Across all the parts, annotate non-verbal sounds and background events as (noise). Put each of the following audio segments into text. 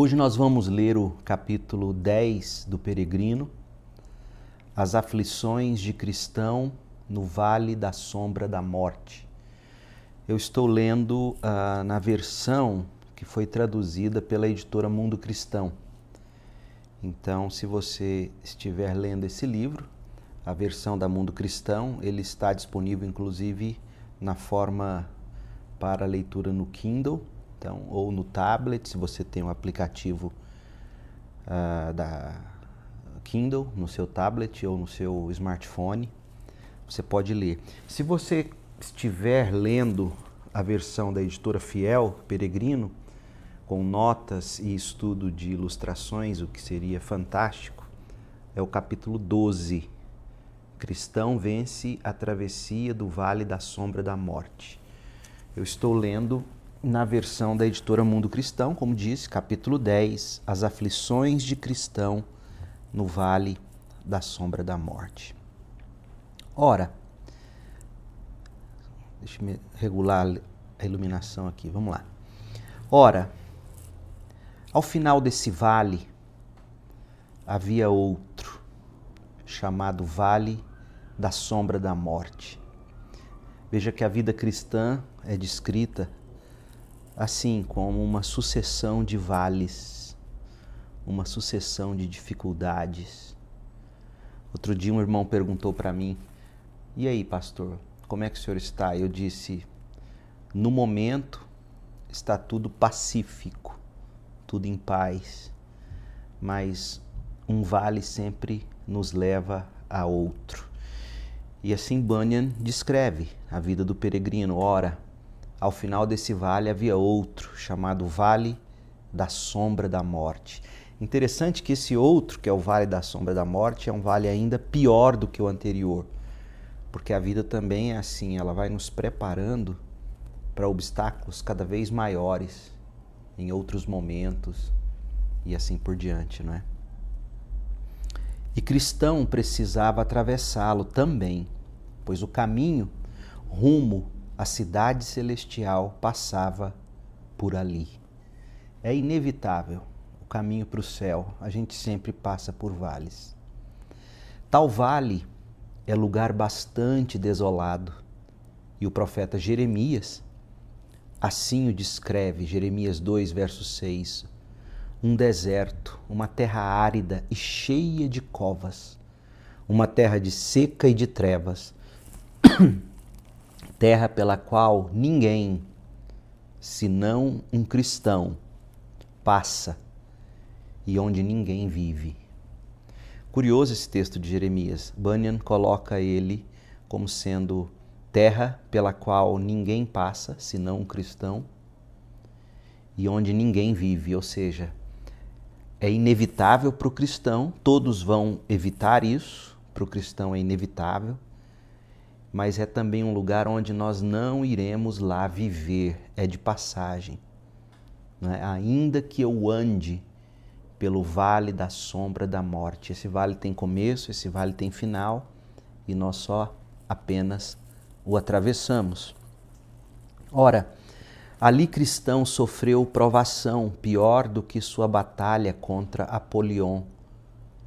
Hoje nós vamos ler o capítulo 10 do Peregrino, As aflições de cristão no vale da sombra da morte. Eu estou lendo uh, na versão que foi traduzida pela editora Mundo Cristão. Então, se você estiver lendo esse livro, a versão da Mundo Cristão, ele está disponível inclusive na forma para leitura no Kindle então, ou no tablet, se você tem um aplicativo uh, da Kindle no seu tablet ou no seu smartphone, você pode ler. Se você estiver lendo a versão da editora Fiel, Peregrino, com notas e estudo de ilustrações, o que seria fantástico, é o capítulo 12. Cristão vence a travessia do vale da sombra da morte. Eu estou lendo na versão da editora Mundo Cristão, como disse, capítulo 10, As aflições de cristão no vale da sombra da morte. Ora, deixa eu regular a iluminação aqui, vamos lá. Ora, ao final desse vale havia outro, chamado Vale da Sombra da Morte. Veja que a vida cristã é descrita assim como uma sucessão de vales, uma sucessão de dificuldades. Outro dia um irmão perguntou para mim: "E aí, pastor, como é que o senhor está?" Eu disse: "No momento está tudo pacífico, tudo em paz, mas um vale sempre nos leva a outro." E assim Bunyan descreve a vida do peregrino. Ora, ao final desse vale havia outro, chamado Vale da Sombra da Morte. Interessante que esse outro, que é o Vale da Sombra da Morte, é um vale ainda pior do que o anterior. Porque a vida também é assim, ela vai nos preparando para obstáculos cada vez maiores em outros momentos e assim por diante, não é? E cristão precisava atravessá-lo também, pois o caminho rumo a cidade celestial passava por ali. É inevitável o caminho para o céu, a gente sempre passa por vales. Tal vale é lugar bastante desolado, e o profeta Jeremias assim o descreve, Jeremias 2, verso 6. Um deserto, uma terra árida e cheia de covas, uma terra de seca e de trevas. (coughs) terra pela qual ninguém, senão um cristão, passa e onde ninguém vive. Curioso esse texto de Jeremias. Bunyan coloca ele como sendo terra pela qual ninguém passa, senão um cristão, e onde ninguém vive, ou seja, é inevitável para o cristão, todos vão evitar isso, para o cristão é inevitável, mas é também um lugar onde nós não iremos lá viver, é de passagem. É? Ainda que eu ande pelo vale da sombra da morte, esse vale tem começo, esse vale tem final e nós só apenas o atravessamos. Ora, ali cristão sofreu provação pior do que sua batalha contra Apolion,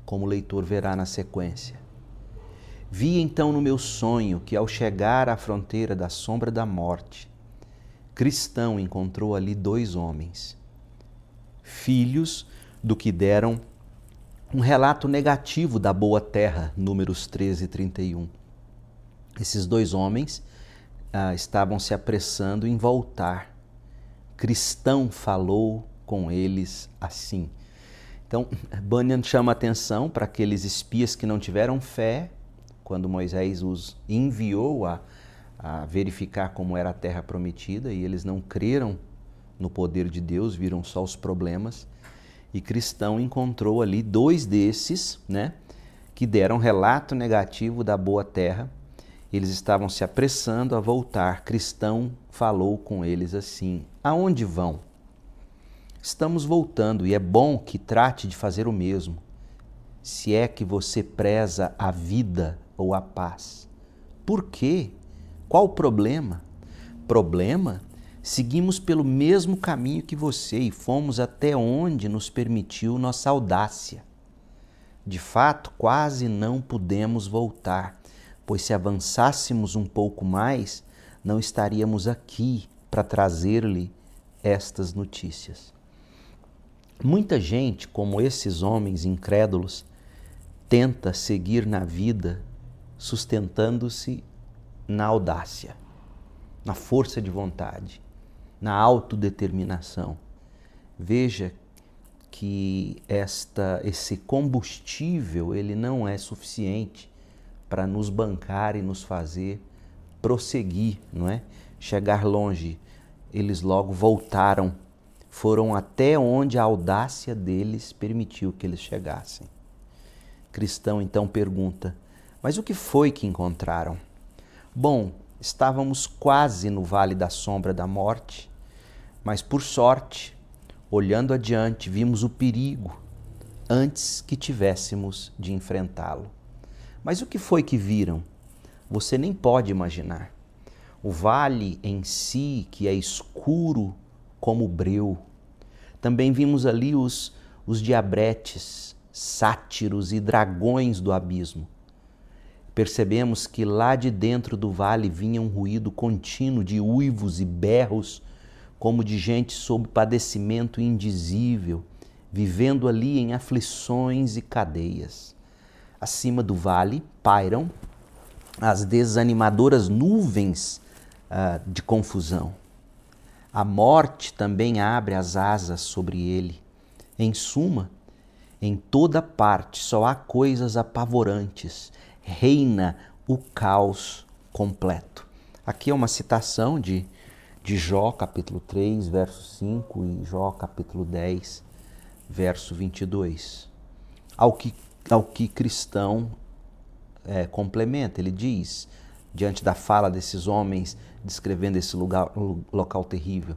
como o leitor verá na sequência. Vi então no meu sonho que, ao chegar à fronteira da sombra da morte, Cristão encontrou ali dois homens, filhos do que deram um relato negativo da boa terra, números 13 e 31. Esses dois homens ah, estavam se apressando em voltar. Cristão falou com eles assim. Então, (laughs) Bunyan chama atenção para aqueles espias que não tiveram fé quando Moisés os enviou a, a verificar como era a terra prometida e eles não creram no poder de Deus, viram só os problemas. E Cristão encontrou ali dois desses, né, que deram relato negativo da boa terra. Eles estavam se apressando a voltar. Cristão falou com eles assim: Aonde vão? Estamos voltando e é bom que trate de fazer o mesmo. Se é que você preza a vida ou a paz. Por quê? Qual o problema? Problema seguimos pelo mesmo caminho que você e fomos até onde nos permitiu nossa audácia. De fato, quase não pudemos voltar, pois se avançássemos um pouco mais, não estaríamos aqui para trazer-lhe estas notícias. Muita gente, como esses homens incrédulos, tenta seguir na vida sustentando-se na audácia, na força de vontade, na autodeterminação. Veja que esta esse combustível ele não é suficiente para nos bancar e nos fazer prosseguir, não é? Chegar longe. Eles logo voltaram, foram até onde a audácia deles permitiu que eles chegassem. Cristão então pergunta: Mas o que foi que encontraram? Bom, estávamos quase no vale da sombra da morte, mas por sorte, olhando adiante, vimos o perigo antes que tivéssemos de enfrentá-lo. Mas o que foi que viram? Você nem pode imaginar. O vale em si, que é escuro como breu. Também vimos ali os, os diabretes, sátiros e dragões do abismo. Percebemos que lá de dentro do vale vinha um ruído contínuo de uivos e berros, como de gente sob padecimento indizível, vivendo ali em aflições e cadeias. Acima do vale pairam as desanimadoras nuvens uh, de confusão. A morte também abre as asas sobre ele. Em suma, em toda parte só há coisas apavorantes, reina o caos completo. Aqui é uma citação de, de Jó, capítulo 3, verso 5 e Jó, capítulo 10, verso 22. Ao que, ao que cristão é, complementa, ele diz, diante da fala desses homens descrevendo esse lugar, local terrível,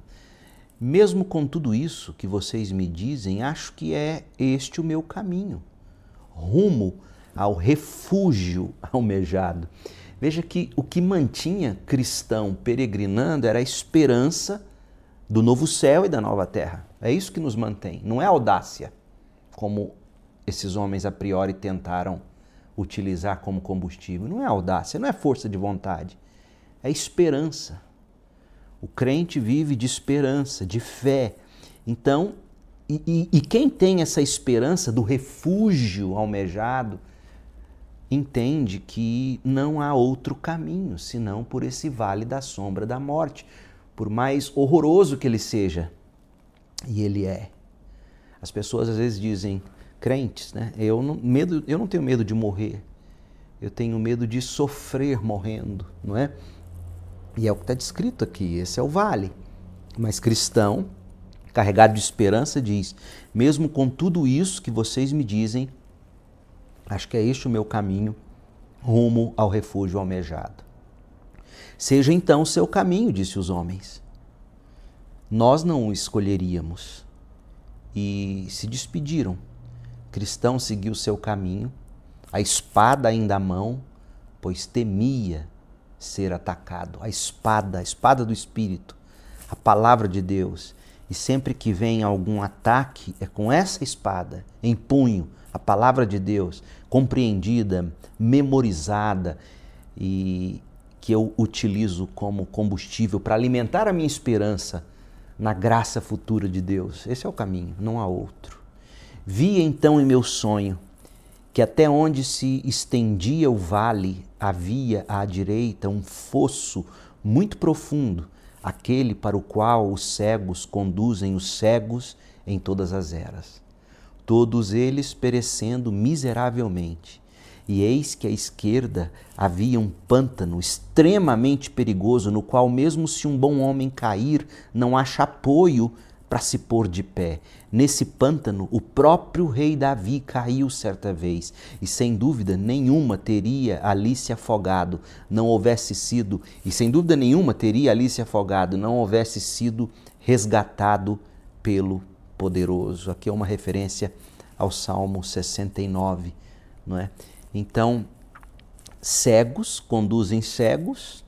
mesmo com tudo isso que vocês me dizem, acho que é este o meu caminho, rumo ao refúgio (laughs) almejado. Veja que o que mantinha cristão peregrinando era a esperança do novo céu e da nova terra. É isso que nos mantém, não é audácia, como esses homens a priori tentaram utilizar como combustível. Não é audácia, não é força de vontade, é esperança. O crente vive de esperança, de fé. Então, e, e, e quem tem essa esperança do refúgio almejado, entende que não há outro caminho senão por esse vale da sombra da morte, por mais horroroso que ele seja. E ele é. As pessoas às vezes dizem, crentes, né? Eu não, medo, eu não tenho medo de morrer. Eu tenho medo de sofrer morrendo, não é? E é o que está descrito aqui, esse é o vale. Mas cristão, carregado de esperança, diz: mesmo com tudo isso que vocês me dizem, acho que é este o meu caminho rumo ao refúgio almejado. Seja então o seu caminho, disse os homens. Nós não o escolheríamos. E se despediram. Cristão seguiu seu caminho, a espada ainda à mão, pois temia ser atacado. A espada, a espada do Espírito, a palavra de Deus. E sempre que vem algum ataque, é com essa espada em punho, a palavra de Deus, compreendida, memorizada e que eu utilizo como combustível para alimentar a minha esperança na graça futura de Deus. Esse é o caminho, não há outro. Vi então em meu sonho que até onde se estendia o vale havia à direita um fosso muito profundo, aquele para o qual os cegos conduzem os cegos em todas as eras. Todos eles perecendo miseravelmente. E eis que à esquerda havia um pântano extremamente perigoso, no qual, mesmo se um bom homem cair, não acha apoio para se pôr de pé. Nesse pântano, o próprio rei Davi caiu certa vez e, sem dúvida nenhuma, teria ali se afogado, não houvesse sido, e sem dúvida nenhuma teria ali se afogado, não houvesse sido resgatado pelo poderoso. Aqui é uma referência ao Salmo 69, não é? Então, cegos conduzem cegos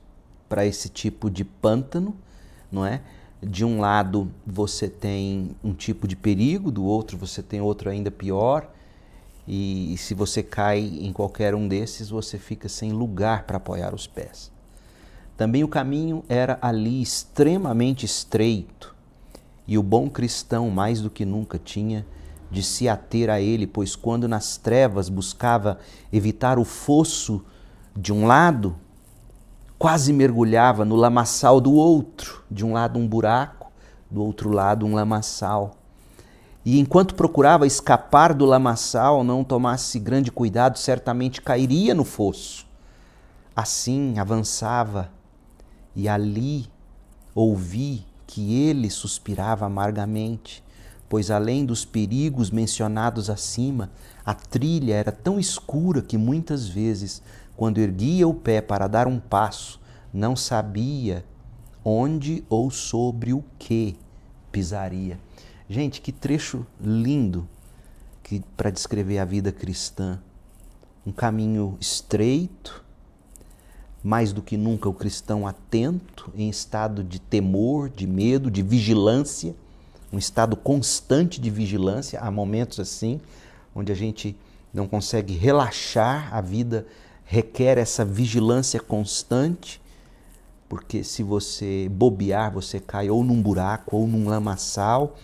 para esse tipo de pântano, não é? de um lado você tem um tipo de perigo, do outro você tem outro ainda pior. E, e se você cai em qualquer um desses, você fica sem lugar para apoiar os pés. Também o caminho era ali extremamente estreito, e o bom cristão mais do que nunca tinha de se ater a ele, pois quando nas trevas buscava evitar o fosso de um lado, quase mergulhava no lamaçal do outro, de um lado um buraco, do outro lado um lamaçal. E enquanto procurava escapar do lamaçal, não tomasse grande cuidado, certamente cairia no fosso. Assim avançava e ali ouvi que ele suspirava amargamente, pois além dos perigos mencionados acima, a trilha era tão escura que muitas vezes quando erguia o pé para dar um passo, não sabia onde ou sobre o que pisaria. Gente, que trecho lindo que para descrever a vida cristã. Um caminho estreito, mais do que nunca o cristão atento, em estado de temor, de medo, de vigilância, um estado constante de vigilância. Há momentos assim, onde a gente não consegue relaxar, a vida requer essa vigilância constante, porque se você bobear, você cai ou num buraco ou num lamaçal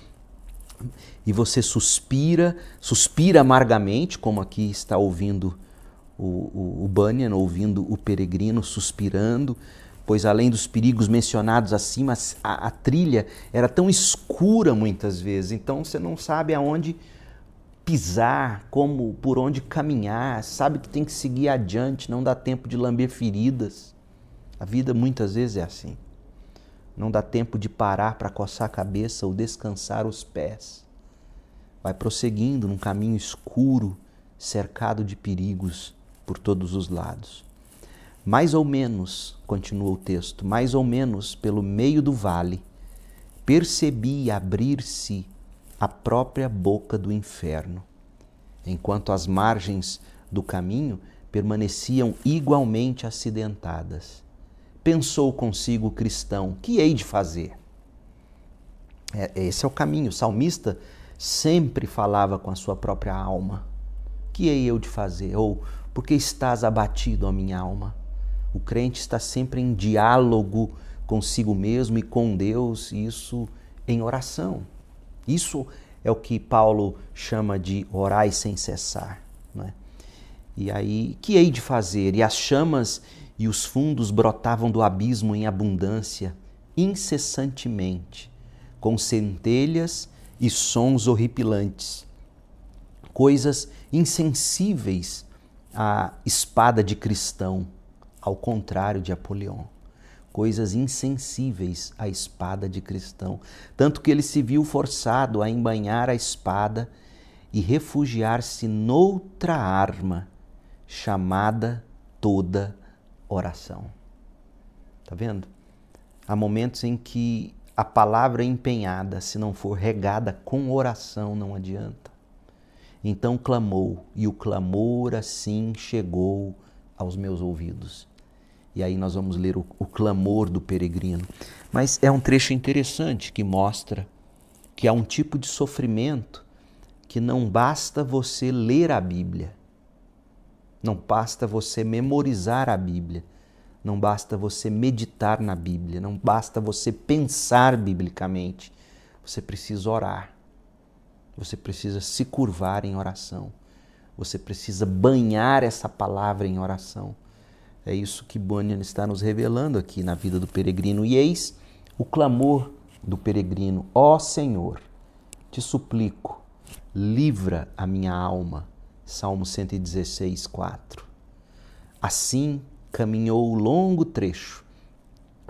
e você suspira, suspira amargamente, como aqui está ouvindo o, o, o Bunyan, ouvindo o peregrino suspirando, pois além dos perigos mencionados acima, a, a trilha era tão escura muitas vezes, então você não sabe aonde pisar, como por onde caminhar, sabe que tem que seguir adiante, não dá tempo de lamber feridas. A vida muitas vezes é assim. Não dá tempo de parar para coçar a cabeça ou descansar os pés. Vai prosseguindo num caminho escuro, cercado de perigos por todos os lados. Mais ou menos, continua o texto, mais ou menos pelo meio do vale, percebi abrir-se a própria boca do inferno, enquanto as margens do caminho permaneciam igualmente acidentadas. Pensou consigo o cristão: que hei de fazer? É, esse é o caminho. O salmista sempre falava com a sua própria alma: que hei eu de fazer? Ou por que estás abatido, a minha alma? O crente está sempre em diálogo consigo mesmo e com Deus, isso em oração. Isso é o que Paulo chama de orai sem cessar. Né? E aí, que hei de fazer? E as chamas e os fundos brotavam do abismo em abundância, incessantemente, com centelhas e sons horripilantes, coisas insensíveis à espada de cristão, ao contrário de Apolion coisas insensíveis à espada de cristão, tanto que ele se viu forçado a embanhar a espada e refugiar-se noutra arma, chamada toda oração. Tá vendo? Há momentos em que a palavra empenhada, se não for regada com oração, não adianta. Então clamou, e o clamor assim chegou aos meus ouvidos. E aí nós vamos ler o, o clamor do peregrino. Mas é um trecho interessante que mostra que há um tipo de sofrimento que não basta você ler a Bíblia, não basta você memorizar a Bíblia, não basta você meditar na Bíblia, não basta você pensar biblicamente. Você precisa orar. Você precisa se curvar em oração. Você precisa banhar essa palavra em oração. É isso que Bunyan está nos revelando aqui na vida do peregrino. E eis o clamor do peregrino: Ó oh Senhor, te suplico, livra a minha alma. Salmo 116, 4. Assim caminhou o longo trecho,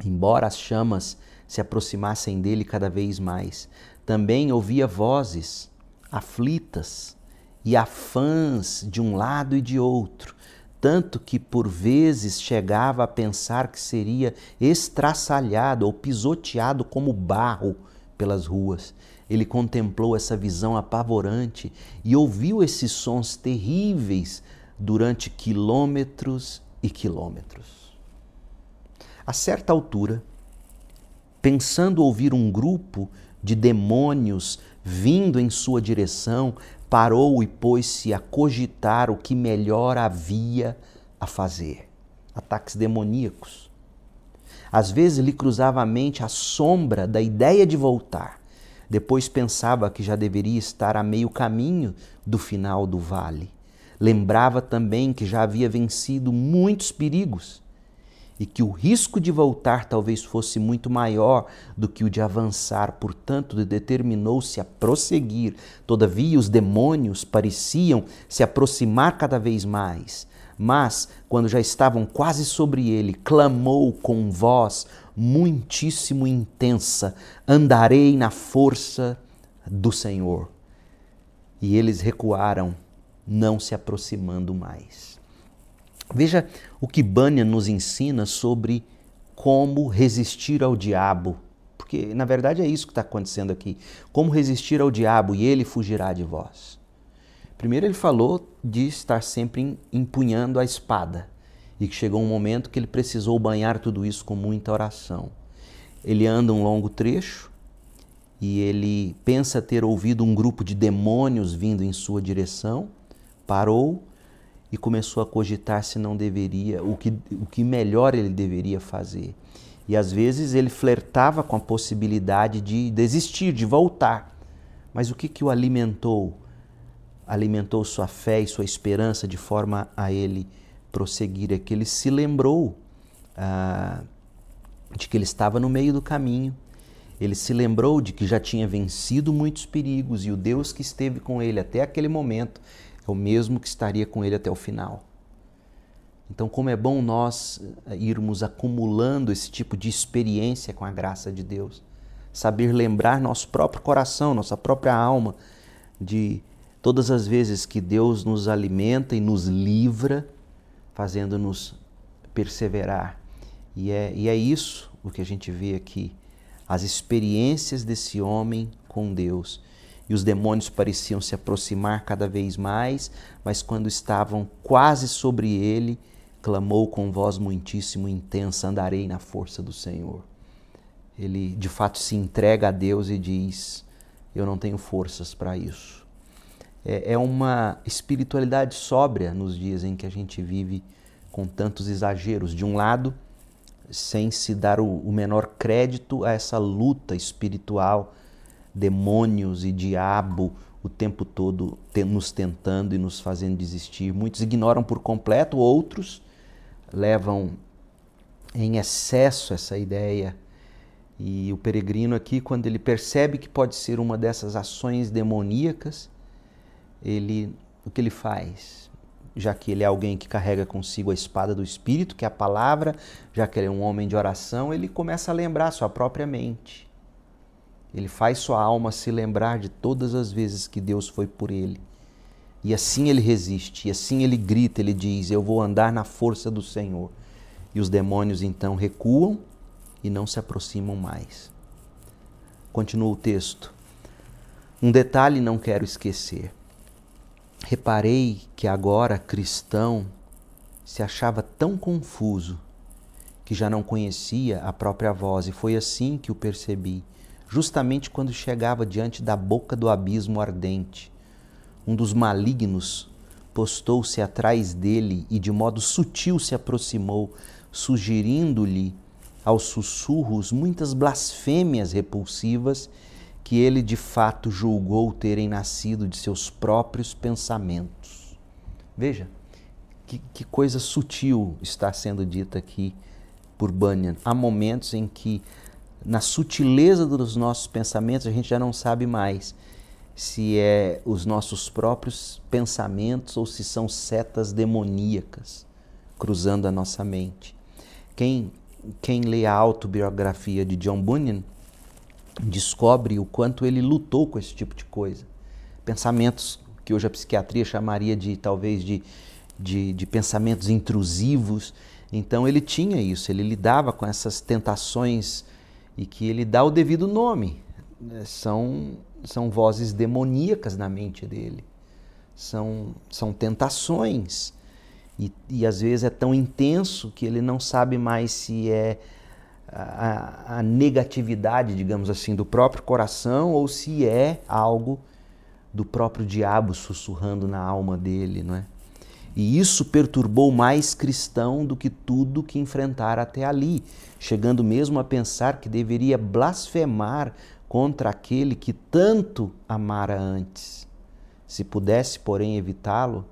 embora as chamas se aproximassem dele cada vez mais. Também ouvia vozes aflitas e afãs de um lado e de outro, tanto que por vezes chegava a pensar que seria estraçalhado ou pisoteado como barro pelas ruas. Ele contemplou essa visão apavorante e ouviu esses sons terríveis durante quilômetros e quilômetros. A certa altura, pensando ouvir um grupo de demônios vindo em sua direção, parou e pôs-se a cogitar o que melhor havia a fazer. Ataques demoníacos. Às vezes lhe cruzava a mente a sombra da ideia de voltar. Depois pensava que já deveria estar a meio caminho do final do vale. Lembrava também que já havia vencido muitos perigos e que o risco de voltar talvez fosse muito maior do que o de avançar, portanto, determinou-se a prosseguir. Todavia, os demônios pareciam se aproximar cada vez mais. Mas, quando já estavam quase sobre ele, clamou com voz muitíssimo intensa: Andarei na força do Senhor. E eles recuaram, não se aproximando mais. Veja o que Bunyan nos ensina sobre como resistir ao diabo. Porque, na verdade, é isso que está acontecendo aqui. Como resistir ao diabo e ele fugirá de vós. Primeiro, ele falou de estar sempre empunhando a espada e que chegou um momento que ele precisou banhar tudo isso com muita oração. Ele anda um longo trecho e ele pensa ter ouvido um grupo de demônios vindo em sua direção, parou e começou a cogitar se não deveria, o que, o que melhor ele deveria fazer. E às vezes ele flertava com a possibilidade de desistir, de voltar. Mas o que, que o alimentou? Alimentou sua fé e sua esperança de forma a ele prosseguir. É que ele se lembrou ah, de que ele estava no meio do caminho. Ele se lembrou de que já tinha vencido muitos perigos e o Deus que esteve com ele até aquele momento é o mesmo que estaria com ele até o final. Então, como é bom nós eh, irmos acumulando esse tipo de experiência com a graça de Deus, saber lembrar nosso próprio coração, nossa própria alma, de todas as vezes que Deus nos alimenta e nos livra, fazendo-nos perseverar. E é, e é isso o que a gente vê aqui, as experiências desse homem com Deus e os demônios pareciam se aproximar cada vez mais, mas quando estavam quase sobre ele, clamou com voz muitíssimo intensa: Andarei na força do Senhor. Ele de fato se entrega a Deus e diz: Eu não tenho forças para isso. É, é uma espiritualidade sóbria nos dias em que a gente vive com tantos exageros. De um lado, sem se dar o, o menor crédito a essa luta espiritual demônios e diabo o tempo todo nos tentando e nos fazendo desistir. Muitos ignoram por completo, outros levam em excesso essa ideia. E o peregrino aqui, quando ele percebe que pode ser uma dessas ações demoníacas, ele o que ele faz? Já que ele é alguém que carrega consigo a espada do espírito, que é a palavra, já que ele é um homem de oração, ele começa a lembrar sua própria mente ele faz sua alma se lembrar de todas as vezes que Deus foi por ele. E assim ele resiste, e assim ele grita, ele diz: Eu vou andar na força do Senhor. E os demônios então recuam e não se aproximam mais. Continua o texto. Um detalhe não quero esquecer. Reparei que agora cristão se achava tão confuso que já não conhecia a própria voz, e foi assim que o percebi justamente quando chegava diante da boca do abismo ardente. Um dos malignos postou-se atrás dele e de modo sutil se aproximou, sugerindo-lhe aos sussurros muitas blasfêmias repulsivas que ele de fato julgou terem nascido de seus próprios pensamentos. Veja, que, que coisa sutil está sendo dita aqui por Bunyan. Há momentos em que na sutileza dos nossos pensamentos, a gente já não sabe mais se é os nossos próprios pensamentos ou se são setas demoníacas cruzando a nossa mente. Quem, quem lê a autobiografia de John Bunyan descobre o quanto ele lutou com esse tipo de coisa. Pensamentos que hoje a psiquiatria chamaria de talvez de, de, de pensamentos intrusivos. Então ele tinha isso, ele lidava com essas tentações e que ele dá o devido nome. Né? São, são vozes demoníacas na mente dele, são, são tentações. E, e às vezes é tão intenso que ele não sabe mais se é a, a, negatividade, digamos assim, do próprio coração ou se é algo do próprio diabo sussurrando na alma dele, não é? E isso perturbou mais cristão do que tudo que enfrentara até ali, chegando mesmo a pensar que deveria blasfemar contra aquele que tanto amara antes. Se pudesse, porém, evitá-lo,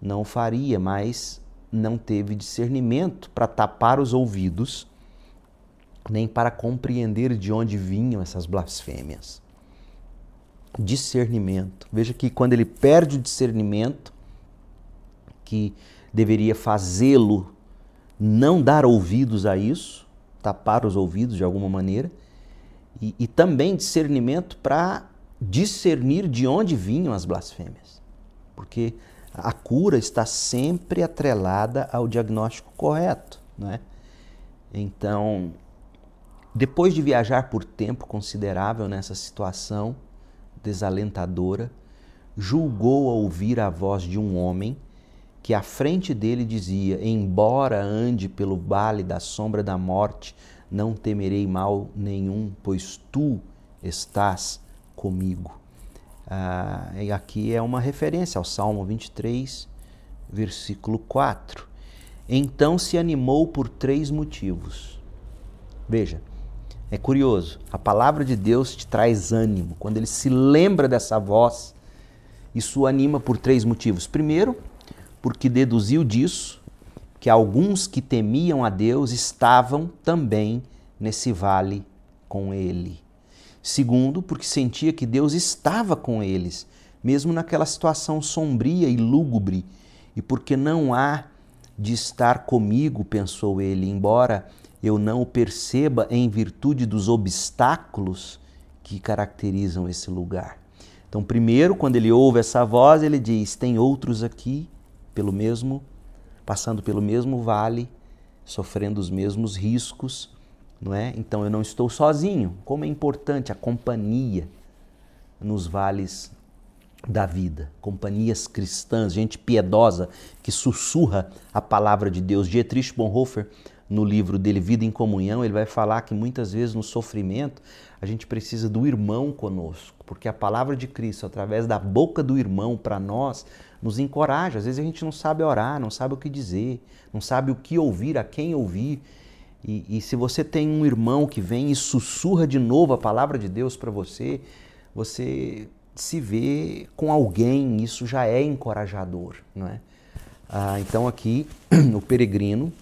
não o faria, mas não teve discernimento para tapar os ouvidos, nem para compreender de onde vinham essas blasfêmias. Discernimento. Veja que quando ele perde o discernimento, que deveria fazê-lo não dar ouvidos a isso, tapar os ouvidos de alguma maneira, e, e também discernimento para discernir de onde vinham as blasfêmias. Porque a cura está sempre atrelada ao diagnóstico correto, não é? Então, depois de viajar por tempo considerável nessa situação desalentadora, julgou ouvir a voz de um homem que à frente dele dizia: Embora ande pelo vale da sombra da morte, não temerei mal nenhum, pois tu estás comigo. Ah, e aqui é uma referência ao Salmo 23, versículo 4. Então se animou por três motivos. Veja, é curioso, a palavra de Deus te traz ânimo. Quando ele se lembra dessa voz, isso anima por três motivos. Primeiro, porque deduziu disso que alguns que temiam a Deus estavam também nesse vale com ele. Segundo, porque sentia que Deus estava com eles, mesmo naquela situação sombria e lúgubre, e porque não há de estar comigo, pensou ele, embora eu não o perceba em virtude dos obstáculos que caracterizam esse lugar. Então, primeiro, quando ele ouve essa voz, ele diz: Tem outros aqui pelo mesmo, passando pelo mesmo vale, sofrendo os mesmos riscos, não é? Então eu não estou sozinho. Como é importante a companhia nos vales da vida, companhias cristãs, gente piedosa que sussurra a palavra de Deus. Dietrich Bonhoeffer, no livro dele Vida em Comunhão, ele vai falar que muitas vezes no sofrimento a gente precisa do irmão conosco, porque a palavra de Cristo, através da boca do irmão para nós, nos encoraja. Às vezes a gente não sabe orar, não sabe o que dizer, não sabe o que ouvir, a quem ouvir. E, e se você tem um irmão que vem e sussurra de novo a palavra de Deus para você, você se vê com alguém, isso já é encorajador, não é? Ah, então aqui (clears throat) o peregrino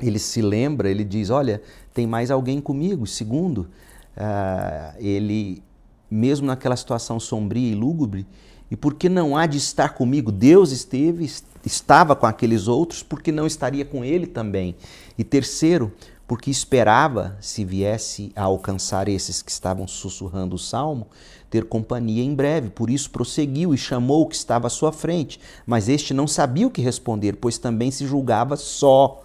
ele se lembra, ele diz, olha, tem mais alguém comigo. Segundo, ah, ele mesmo naquela situação sombria e lúgubre, e porque não há de estar comigo? Deus esteve, estava com aqueles outros, porque não estaria com ele também? E terceiro, porque esperava, se viesse a alcançar esses que estavam sussurrando o salmo, ter companhia em breve. Por isso prosseguiu e chamou o que estava à sua frente. Mas este não sabia o que responder, pois também se julgava só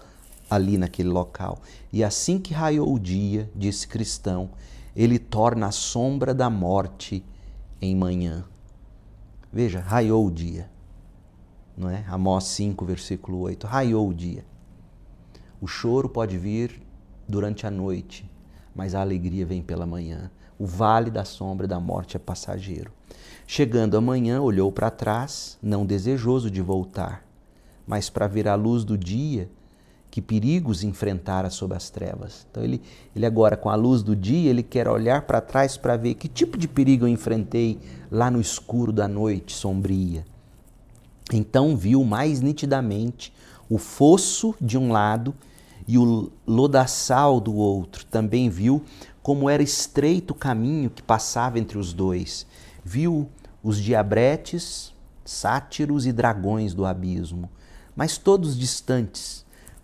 ali naquele local. E assim que raiou o dia, disse cristão, ele torna a sombra da morte em manhã. Veja, raiou o dia. Não é? Amós 5, versículo 8. Raiou o dia. O choro pode vir durante a noite, mas a alegria vem pela manhã. O vale da sombra da morte é passageiro. Chegando amanhã, olhou para trás, não desejoso de voltar, mas para ver a luz do dia que perigos enfrentara sob as trevas. Então ele, ele agora com a luz do dia, ele quer olhar para trás para ver que tipo de perigo eu enfrentei lá no escuro da noite sombria. Então viu mais nitidamente o fosso de um lado e o lodaçal do outro. Também viu como era estreito o caminho que passava entre os dois. Viu os diabretes, sátiros e dragões do abismo, mas todos distantes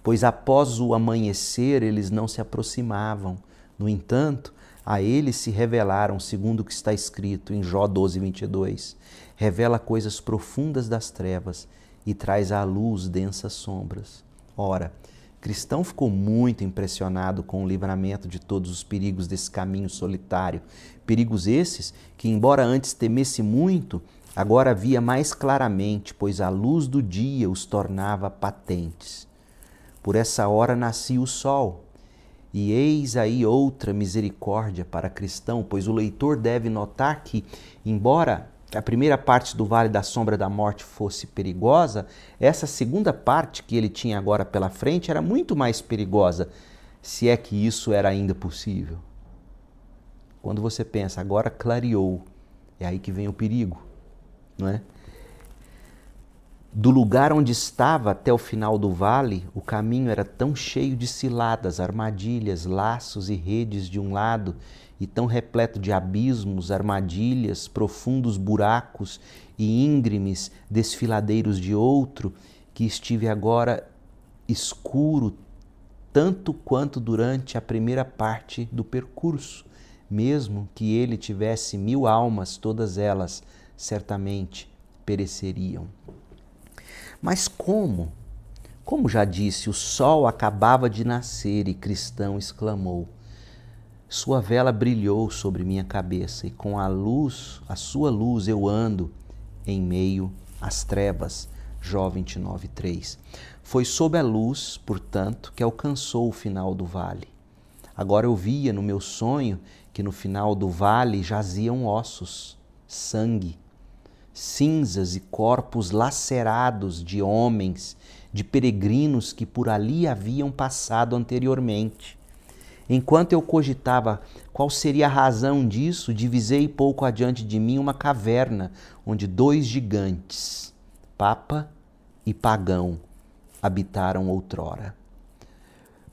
pois após o amanhecer eles não se aproximavam. No entanto, a eles se revelaram, segundo o que está escrito em Jó 12, 22. Revela coisas profundas das trevas e traz à luz densas sombras. Ora, Cristão ficou muito impressionado com o livramento de todos os perigos desse caminho solitário. Perigos esses que, embora antes temesse muito, agora via mais claramente, pois a luz do dia os tornava patentes. Por essa hora nascia o sol, E eis aí outra misericórdia para cristão, pois o leitor deve notar que, embora a primeira parte do Vale da Sombra da Morte fosse perigosa, essa segunda parte que ele tinha agora pela frente era muito mais perigosa, se é que isso era ainda possível. Quando você pensa, agora clareou, é aí que vem o perigo, não é? Do lugar onde estava até o final do vale, o caminho era tão cheio de ciladas, armadilhas, laços e redes de um lado, e tão repleto de abismos, armadilhas, profundos buracos e íngremes desfiladeiros de outro, que estive agora escuro tanto quanto durante a primeira parte do percurso, mesmo que ele tivesse mil almas, todas elas certamente pereceriam. Mas como? Como já disse, o sol acabava de nascer e Cristão exclamou: Sua vela brilhou sobre minha cabeça e com a luz, a sua luz eu ando em meio às trevas. Jó 29:3. Foi sob a luz, portanto, que alcançou o final do vale. Agora eu via no meu sonho que no final do vale jaziam ossos, sangue, cinzas e corpos lacerados de homens, de peregrinos que por ali haviam passado anteriormente. Enquanto eu cogitava qual seria a razão disso, divisei pouco adiante de mim uma caverna onde dois gigantes, Papa e Pagão, habitaram outrora.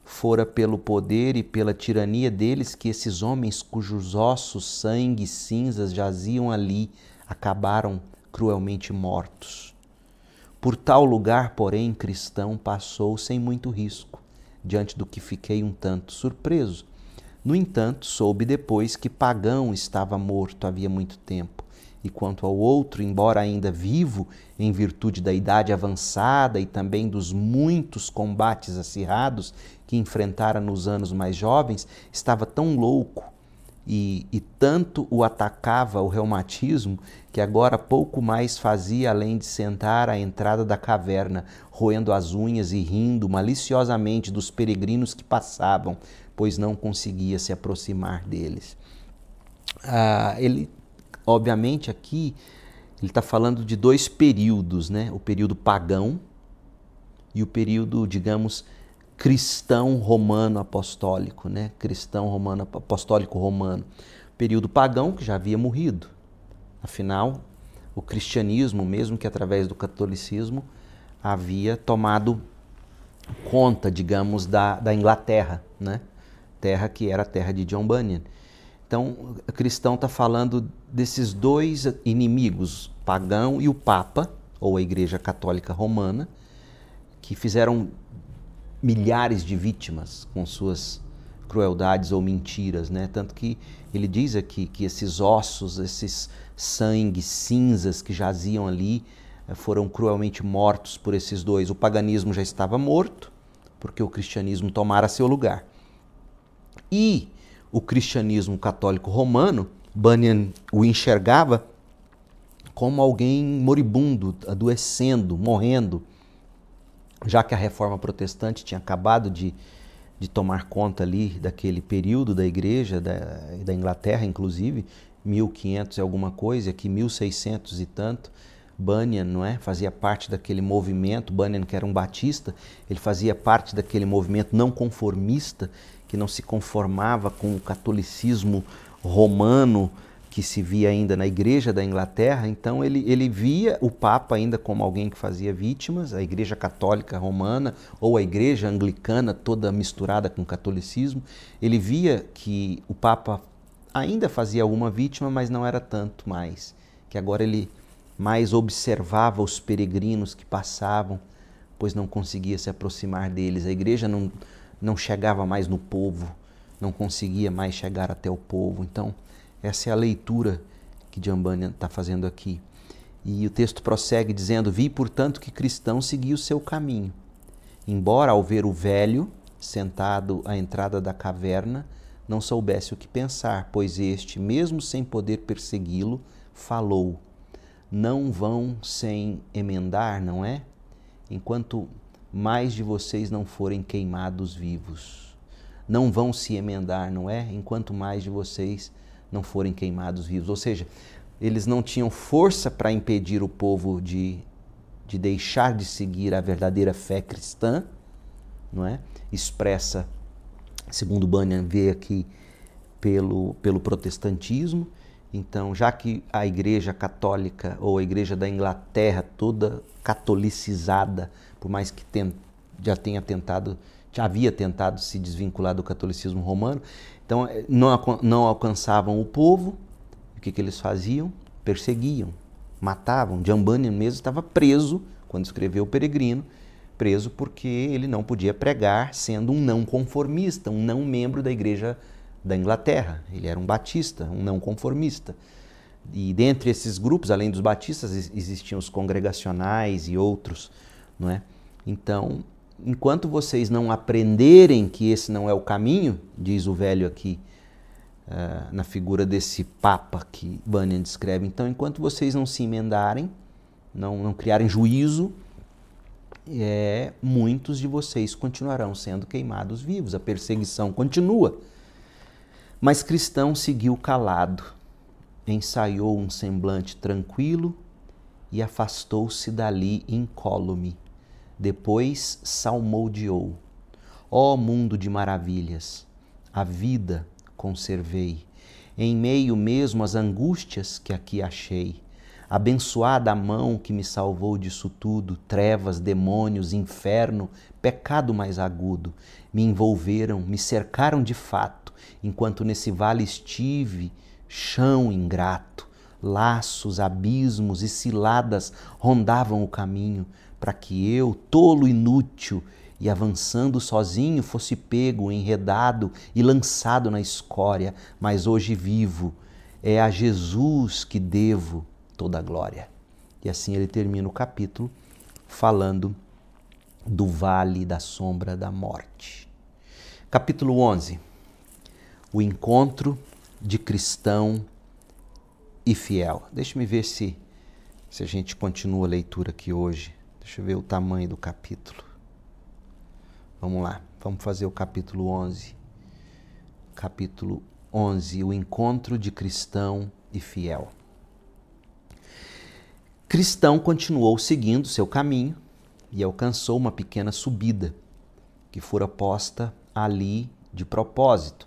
Fora pelo poder e pela tirania deles que esses homens cujos ossos, sangue e cinzas jaziam ali acabaram cruelmente mortos. Por tal lugar, porém, cristão passou sem muito risco, diante do que fiquei um tanto surpreso. No entanto, soube depois que Pagão estava morto havia muito tempo, e quanto ao outro, embora ainda vivo, em virtude da idade avançada e também dos muitos combates acirrados que enfrentara nos anos mais jovens, estava tão louco e, e, tanto o atacava o reumatismo que agora pouco mais fazia além de sentar à entrada da caverna, roendo as unhas e rindo maliciosamente dos peregrinos que passavam, pois não conseguia se aproximar deles. Ah, ele, obviamente, aqui ele está falando de dois períodos, né? O período pagão e o período, digamos, cristão romano apostólico, né? Cristão romano apostólico romano, período pagão que já havia morrido. Afinal, o cristianismo, mesmo que através do catolicismo, havia tomado conta, digamos, da, da Inglaterra, né? Terra que era a terra de John Bunyan. Então, o cristão está falando desses dois inimigos, pagão e o Papa, ou a Igreja Católica Romana, que fizeram milhares de vítimas com suas crueldades ou mentiras, né? Tanto que ele diz aqui que esses ossos, esses sangue, cinzas que jaziam ali, eh, foram cruelmente mortos por esses dois. O paganismo já estava morto, porque o cristianismo tomara seu lugar. E o cristianismo católico romano, Bunyan o enxergava como alguém moribundo, adoecendo, morrendo, já que a reforma protestante tinha acabado de, de tomar conta ali daquele período da igreja, da, da Inglaterra inclusive, 1500 e alguma coisa, aqui 1600 e tanto, Bunyan, não é? Fazia parte daquele movimento, Bunyan que era um batista, ele fazia parte daquele movimento não conformista, que não se conformava com o catolicismo romano, que se via ainda na igreja da Inglaterra, então ele, ele via o Papa ainda como alguém que fazia vítimas, a igreja católica romana ou a igreja anglicana toda misturada com o catolicismo, ele via que o Papa ainda fazia alguma vítima, mas não era tanto mais, que agora ele mais observava os peregrinos que passavam, pois não conseguia se aproximar deles, a igreja não, não chegava mais no povo, não conseguia mais chegar até o povo, então essa é a leitura que Jambani está fazendo aqui. E o texto prossegue dizendo: Vi, portanto, que cristão seguia o seu caminho. Embora, ao ver o velho sentado à entrada da caverna, não soubesse o que pensar, pois este, mesmo sem poder persegui-lo, falou: Não vão sem emendar, não é? Enquanto mais de vocês não forem queimados vivos. não vão se emendar, não é? Enquanto mais de vocês não forem queimados vivos. Ou seja, eles não tinham força para impedir o povo de, de deixar de seguir a verdadeira fé cristã, não é? Expressa, segundo Bunyan vê aqui, pelo, pelo protestantismo. Então, já que a Igreja Católica ou a Igreja da Inglaterra, toda catolicizada, por mais que tem, já tenha tentado, já havia tentado se desvincular do catolicismo romano, então não, não alcançavam o povo, o que, que eles faziam? Perseguiam, matavam. Jambani mesmo estava preso quando escreveu O Peregrino, preso porque ele não podia pregar sendo um não conformista, um não membro da Igreja da Inglaterra. Ele era um batista, um não conformista. E dentre esses grupos, além dos batistas, existiam os congregacionais e outros, não é? Então, enquanto vocês não aprenderem que esse não é o caminho, diz o velho aqui uh, na figura desse papa que Bunyan descreve, então, enquanto vocês não se emendarem, não, não criarem juízo, é, muitos de vocês continuarão sendo queimados vivos. A perseguição continua. Mas Cristão seguiu calado, ensaiou um semblante tranquilo e afastou-se dali incólume. Depois salmodiou: Ó oh, mundo de maravilhas, a vida conservei, em meio mesmo às angústias que aqui achei. Abençoada a mão que me salvou disso tudo, trevas, demônios, inferno, pecado mais agudo, me envolveram, me cercaram de fato enquanto nesse vale estive, chão ingrato, laços, abismos e ciladas rondavam o caminho, para que eu, tolo inútil, e avançando sozinho, fosse pego, enredado e lançado na escória, mas hoje vivo. É a Jesus que devo toda a glória. E assim ele termina o capítulo falando do vale da sombra da morte. Capítulo 11 o encontro de cristão e fiel. Deixa-me ver se, se a gente continua a leitura aqui hoje. Deixa eu ver o tamanho do capítulo. Vamos lá, vamos fazer o capítulo 11. Capítulo 11, o encontro de cristão e fiel. Cristão continuou seguindo seu caminho e alcançou uma pequena subida que fora posta ali de propósito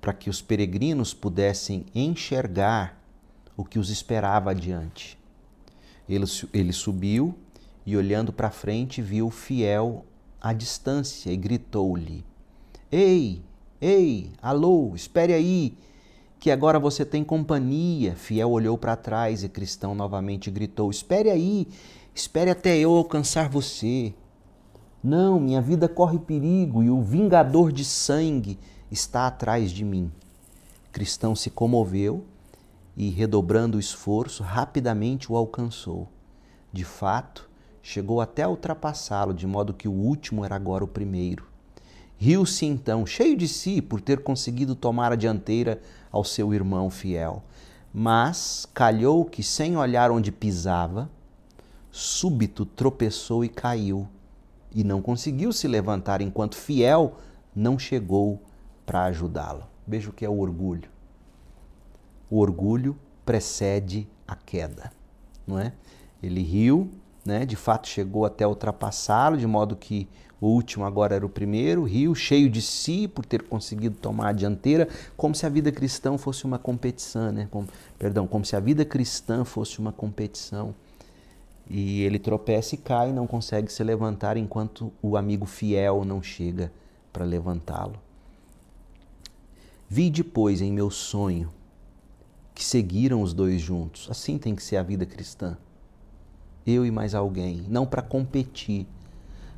para que os peregrinos pudessem enxergar o que os esperava adiante. Ele, ele subiu e, olhando para frente, viu o fiel à distância e gritou-lhe: Ei, ei, alô, espere aí, que agora você tem companhia. Fiel olhou para trás e Cristão novamente gritou: Espere aí, espere até eu alcançar você. Não, minha vida corre perigo e o vingador de sangue está atrás de mim. Cristão se comoveu e, redobrando o esforço, rapidamente o alcançou. De fato, chegou até ultrapassá-lo, de modo que o último era agora o primeiro. Riu-se então, cheio de si, por ter conseguido tomar a dianteira ao seu irmão fiel. Mas calhou que, sem olhar onde pisava, súbito tropeçou e caiu, e não conseguiu se levantar enquanto fiel não chegou para ajudá-lo. Veja o que é o orgulho. O orgulho precede a queda, não é? Ele riu, né? De fato chegou até ultrapassá-lo, de modo que o último agora era o primeiro, riu, cheio de si por ter conseguido tomar a dianteira, como se a vida cristã fosse uma competição, né? Como, perdão, como se a vida cristã fosse uma competição. E ele tropeça e cai, não consegue se levantar enquanto o amigo fiel não chega para levantá-lo. Vi depois em meu sonho que seguiram os dois juntos. Assim tem que ser a vida cristã. Eu e mais alguém, não para competir,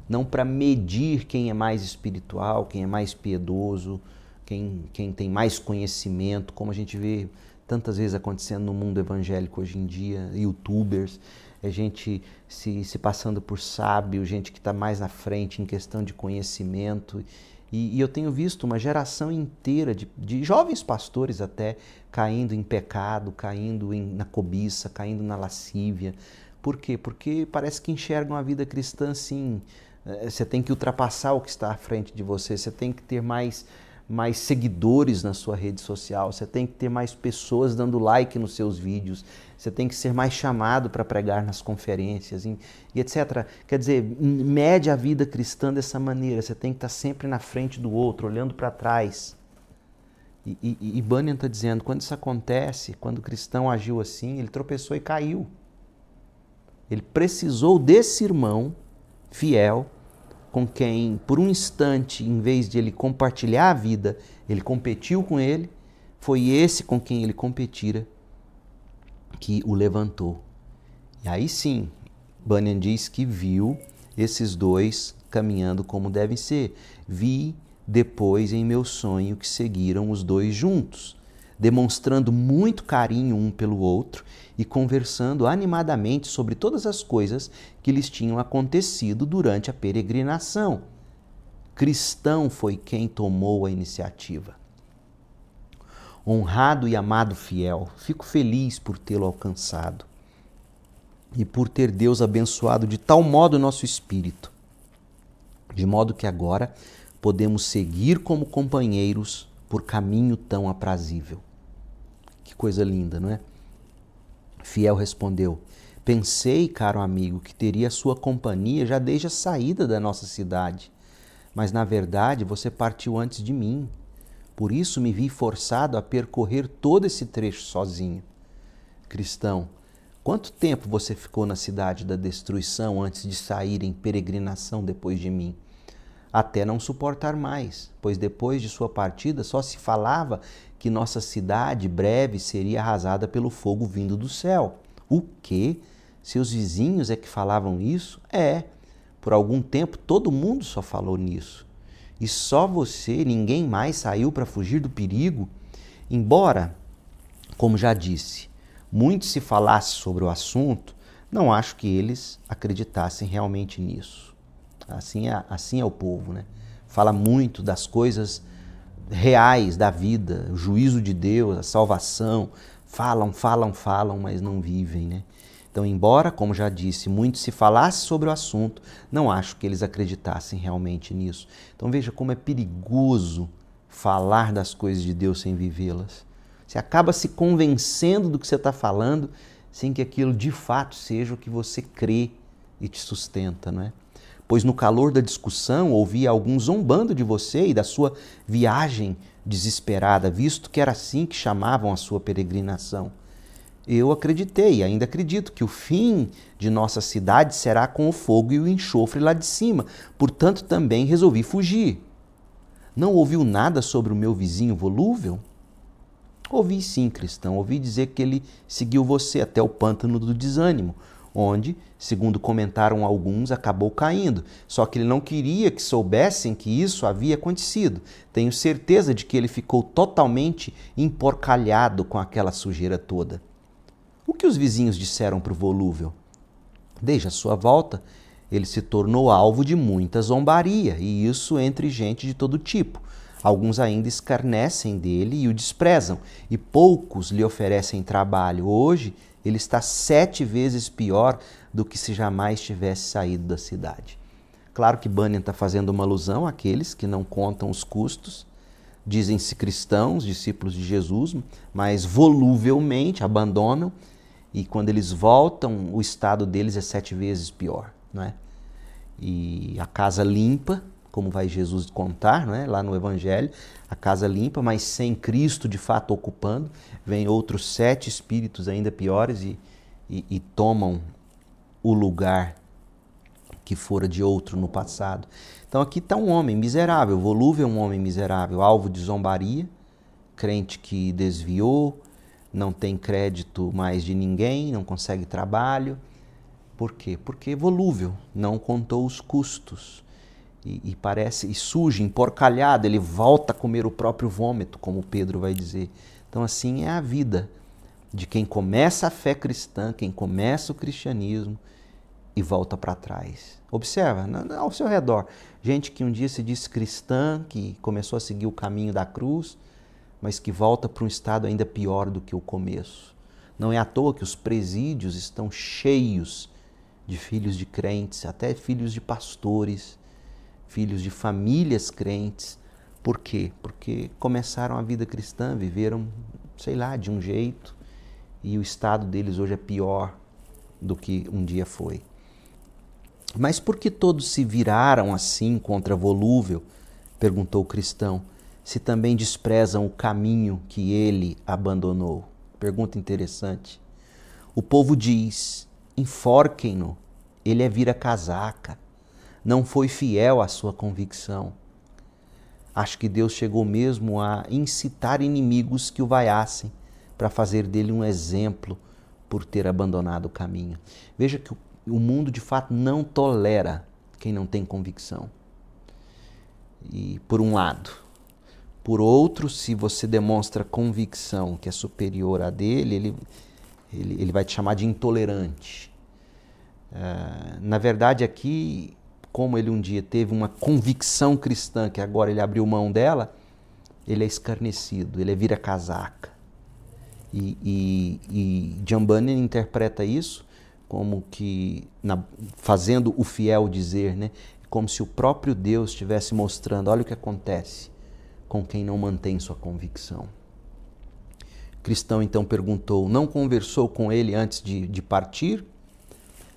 não para medir quem é mais espiritual, quem é mais piedoso, quem, quem tem mais conhecimento, como a gente vê tantas vezes acontecendo no mundo evangélico hoje em dia, youtubers, é gente se, se passando por sábio, gente que está mais na frente em questão de conhecimento e, e, eu tenho visto uma geração inteira de, de, jovens pastores até caindo em pecado, caindo em, na cobiça, caindo na lascívia. Por quê? Porque parece que enxergam a vida cristã assim, eh, você tem que ultrapassar o que está à frente de você, você tem que ter mais, mais seguidores na sua rede social, você tem que ter mais pessoas dando like nos seus vídeos, você tem que ser mais chamado para pregar nas conferências e, etc. Quer dizer, mede a vida cristã dessa maneira, você tem que estar sempre na frente do outro, olhando para trás. E, e, e Bunyan está dizendo, quando isso acontece, quando o cristão agiu assim, ele tropeçou e caiu. Ele precisou desse irmão fiel com quem, por um instante, em vez de ele compartilhar a vida, ele competiu com ele, foi esse com quem ele competira que o levantou. E aí sim, Bunyan diz que viu esses dois caminhando como devem ser. Vi depois em meu sonho que seguiram os dois juntos, demonstrando muito carinho um pelo outro e conversando animadamente sobre todas as coisas que lhes tinham acontecido durante a peregrinação. Cristão foi quem tomou a iniciativa. Honrado e amado fiel, fico feliz por tê-lo alcançado e por ter Deus abençoado de tal modo o nosso espírito, de modo que agora podemos seguir como companheiros por caminho tão aprazível. Coisa linda, não é? Fiel respondeu: Pensei, caro amigo, que teria sua companhia já desde a saída da nossa cidade. Mas na verdade você partiu antes de mim. Por isso me vi forçado a percorrer todo esse trecho sozinho. Cristão, quanto tempo você ficou na cidade da destruição antes de sair em peregrinação depois de mim? Até não suportar mais, pois depois de sua partida só se falava que nossa cidade breve seria arrasada pelo fogo vindo do céu. O quê? Seus vizinhos é que falavam isso? É. Por algum tempo todo mundo só falou nisso. E só você, ninguém mais saiu para fugir do perigo? Embora, como já disse, muito se falasse sobre o assunto, não acho que eles acreditassem realmente nisso. Assim é, assim é o povo, né? Fala muito das coisas reais da vida, o juízo de Deus, a salvação. Falam, falam, falam, mas não vivem, né? Então, embora, como já disse, muito se falasse sobre o assunto, não acho que eles acreditassem realmente nisso. Então, veja como é perigoso falar das coisas de Deus sem vivê-las. Você acaba se convencendo do que você está falando sem que aquilo de fato seja o que você crê e te sustenta, não é? Pois no calor da discussão ouvi alguns zombando de você e da sua viagem desesperada, visto que era assim que chamavam a sua peregrinação. Eu acreditei ainda acredito que o fim de nossa cidade será com o fogo e o enxofre lá de cima, portanto também resolvi fugir. Não ouviu nada sobre o meu vizinho volúvel? Ouvi sim, cristão, ouvi dizer que ele seguiu você até o pântano do desânimo, onde, segundo comentaram alguns, acabou caindo. Só que ele não queria que soubessem que isso havia acontecido. Tenho certeza de que ele ficou totalmente emporcalhado com aquela sujeira toda. O que os vizinhos disseram para o volúvel? Desde a sua volta, ele se tornou alvo de muita zombaria, e isso entre gente de todo tipo. Alguns ainda escarnecem dele e o desprezam, e poucos lhe oferecem trabalho. Hoje ele está sete vezes pior do que se jamais tivesse saído da cidade. Claro que Bunyan está fazendo uma alusão àqueles que não contam os custos, dizem-se cristãos, discípulos de Jesus, mas voluvelmente abandonam e quando eles voltam, o estado deles é sete vezes pior, não é? E a casa limpa, como vai Jesus contar, não é? Lá no Evangelho, a casa limpa, mas sem Cristo de fato ocupando, vem outros sete espíritos ainda piores e, e, e tomam o lugar que fora de outro no passado. Então aqui está um homem miserável, volúvel é um homem miserável, alvo de zombaria, crente que desviou, não tem crédito mais de ninguém, não consegue trabalho. Por quê? Porque volúvel, não contou os custos e, e, parece e surge emporcalhado, ele volta a comer o próprio vômito, como Pedro vai dizer. Então assim é a vida de quem começa a fé cristã, quem começa o cristianismo e volta para trás. Observa ao seu redor, gente que um dia se disse cristã, que começou a seguir o caminho da cruz, mas que volta para um estado ainda pior do que o começo. Não é à toa que os presídios estão cheios de filhos de crentes, até filhos de pastores, filhos de famílias crentes. Por quê? Porque começaram a vida cristã, viveram, sei lá, de um jeito, e o estado deles hoje é pior do que um dia foi. Mas por que todos se viraram assim contra volúvel? perguntou o cristão, se também desprezam o caminho que ele abandonou. Pergunta interessante. O povo diz: enforquem-no, ele é vira-casaca, não foi fiel à sua convicção. Acho que Deus chegou mesmo a incitar inimigos que o vaiassem para fazer dele um exemplo por ter abandonado o caminho. Veja que o mundo de fato não tolera quem não tem convicção. E por um lado, por outro, se você demonstra convicção que é superior à dele, ele, ele, ele vai te chamar de intolerante. Uh, na verdade, aqui, como ele um dia teve uma convicção cristã que agora ele abriu mão dela, ele é escarnecido, ele é vira casaca. E, e, e interpreta isso como que, na, fazendo o fiel dizer, né? como se o próprio Deus estivesse mostrando: olha o que acontece com quem não mantém sua convicção. O cristão então perguntou: não conversou com ele antes de, de partir?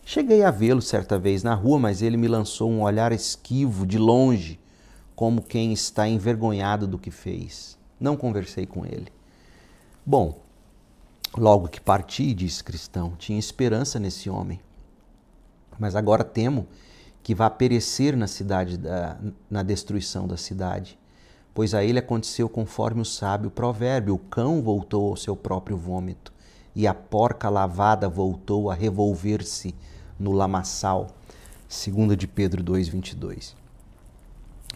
Cheguei a vê-lo certa vez na rua, mas ele me lançou um olhar esquivo, de longe, como quem está envergonhado do que fez. Não conversei com ele. Bom, logo que parti, disse cristão, tinha esperança nesse homem. Mas agora temo que vá perecer na cidade da, na destruição da cidade. Pois a ele aconteceu conforme o sábio provérbio: o cão voltou ao seu próprio vômito, e a porca lavada voltou a revolver-se no lamaçal. Segunda de Pedro 2:22.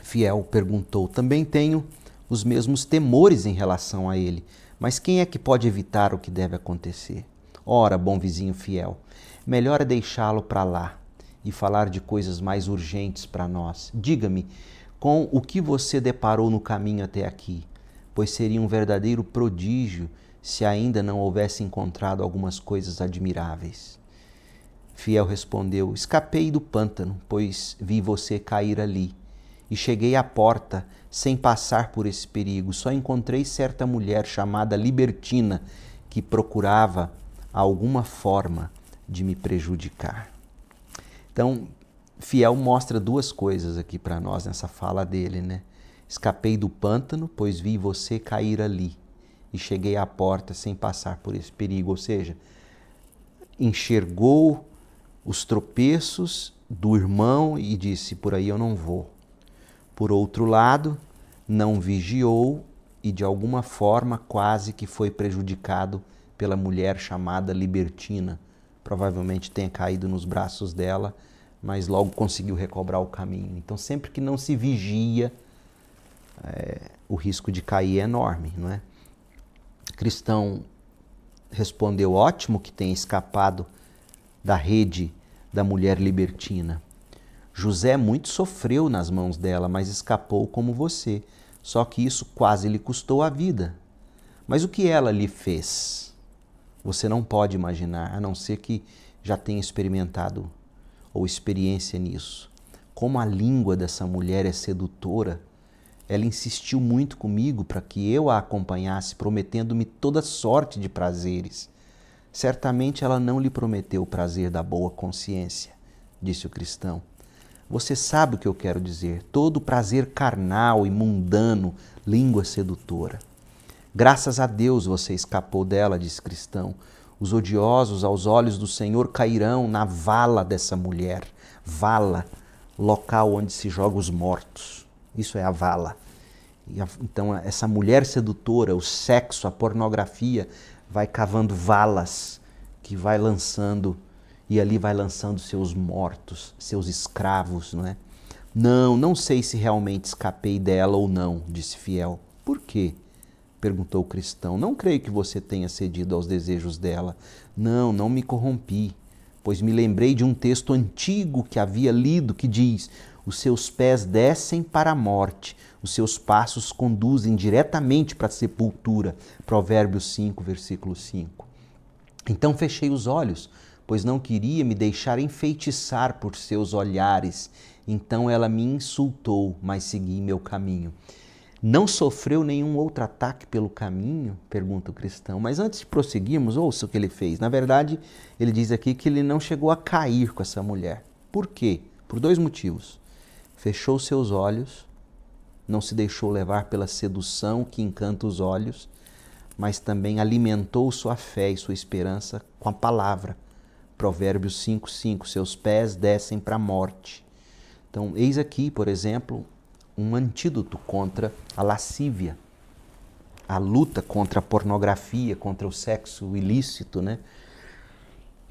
Fiel perguntou: "Também tenho os mesmos temores em relação a ele, mas quem é que pode evitar o que deve acontecer? Ora, bom vizinho fiel, melhor é deixá-lo para lá e falar de coisas mais urgentes para nós. Diga-me, com o que você deparou no caminho até aqui, pois seria um verdadeiro prodígio se ainda não houvesse encontrado algumas coisas admiráveis. Fiel respondeu: Escapei do pântano, pois vi você cair ali. E cheguei à porta sem passar por esse perigo. Só encontrei certa mulher chamada Libertina que procurava alguma forma de me prejudicar. Então, Fiel mostra duas coisas aqui para nós nessa fala dele, né? Escapei do pântano, pois vi você cair ali. E cheguei à porta sem passar por esse perigo. Ou seja, enxergou os tropeços do irmão e disse: Por aí eu não vou. Por outro lado, não vigiou e de alguma forma quase que foi prejudicado pela mulher chamada libertina. Provavelmente tenha caído nos braços dela, mas logo conseguiu recobrar o caminho. Então, sempre que não se vigia, é, o risco de cair é enorme, não é? Cristão respondeu: ótimo que tenha escapado da rede da mulher libertina. José muito sofreu nas mãos dela, mas escapou como você. Só que isso quase lhe custou a vida. Mas o que ela lhe fez? Você não pode imaginar, a não ser que já tenha experimentado ou experiência nisso. Como a língua dessa mulher é sedutora, ela insistiu muito comigo para que eu a acompanhasse, prometendo-me toda sorte de prazeres. Certamente ela não lhe prometeu o prazer da boa consciência, disse o cristão. Você sabe o que eu quero dizer. Todo prazer carnal e mundano, língua sedutora. Graças a Deus você escapou dela, disse cristão. Os odiosos aos olhos do Senhor cairão na vala dessa mulher. Vala, local onde se joga os mortos. Isso é a vala. Então, essa mulher sedutora, o sexo, a pornografia, vai cavando valas que vai lançando e ali vai lançando seus mortos, seus escravos, não é? Não, não sei se realmente escapei dela ou não, disse Fiel. Por quê? perguntou o cristão. Não creio que você tenha cedido aos desejos dela. Não, não me corrompi, pois me lembrei de um texto antigo que havia lido que diz: Os seus pés descem para a morte, os seus passos conduzem diretamente para a sepultura. Provérbios 5, versículo 5. Então fechei os olhos, pois não queria me deixar enfeitiçar por seus olhares. Então ela me insultou, mas segui meu caminho. Não sofreu nenhum outro ataque pelo caminho? Pergunta o cristão. Mas antes de prosseguirmos, ouça o que ele fez. Na verdade, ele diz aqui que ele não chegou a cair com essa mulher. Por quê? Por dois motivos. Fechou seus olhos, não se deixou levar pela sedução que encanta os olhos, mas também alimentou sua fé e sua esperança com a palavra. Provérbios 5:5, seus pés descem para a morte. Então, eis aqui, por exemplo, um antídoto contra a lascívia, a luta contra a pornografia, contra o sexo ilícito, né?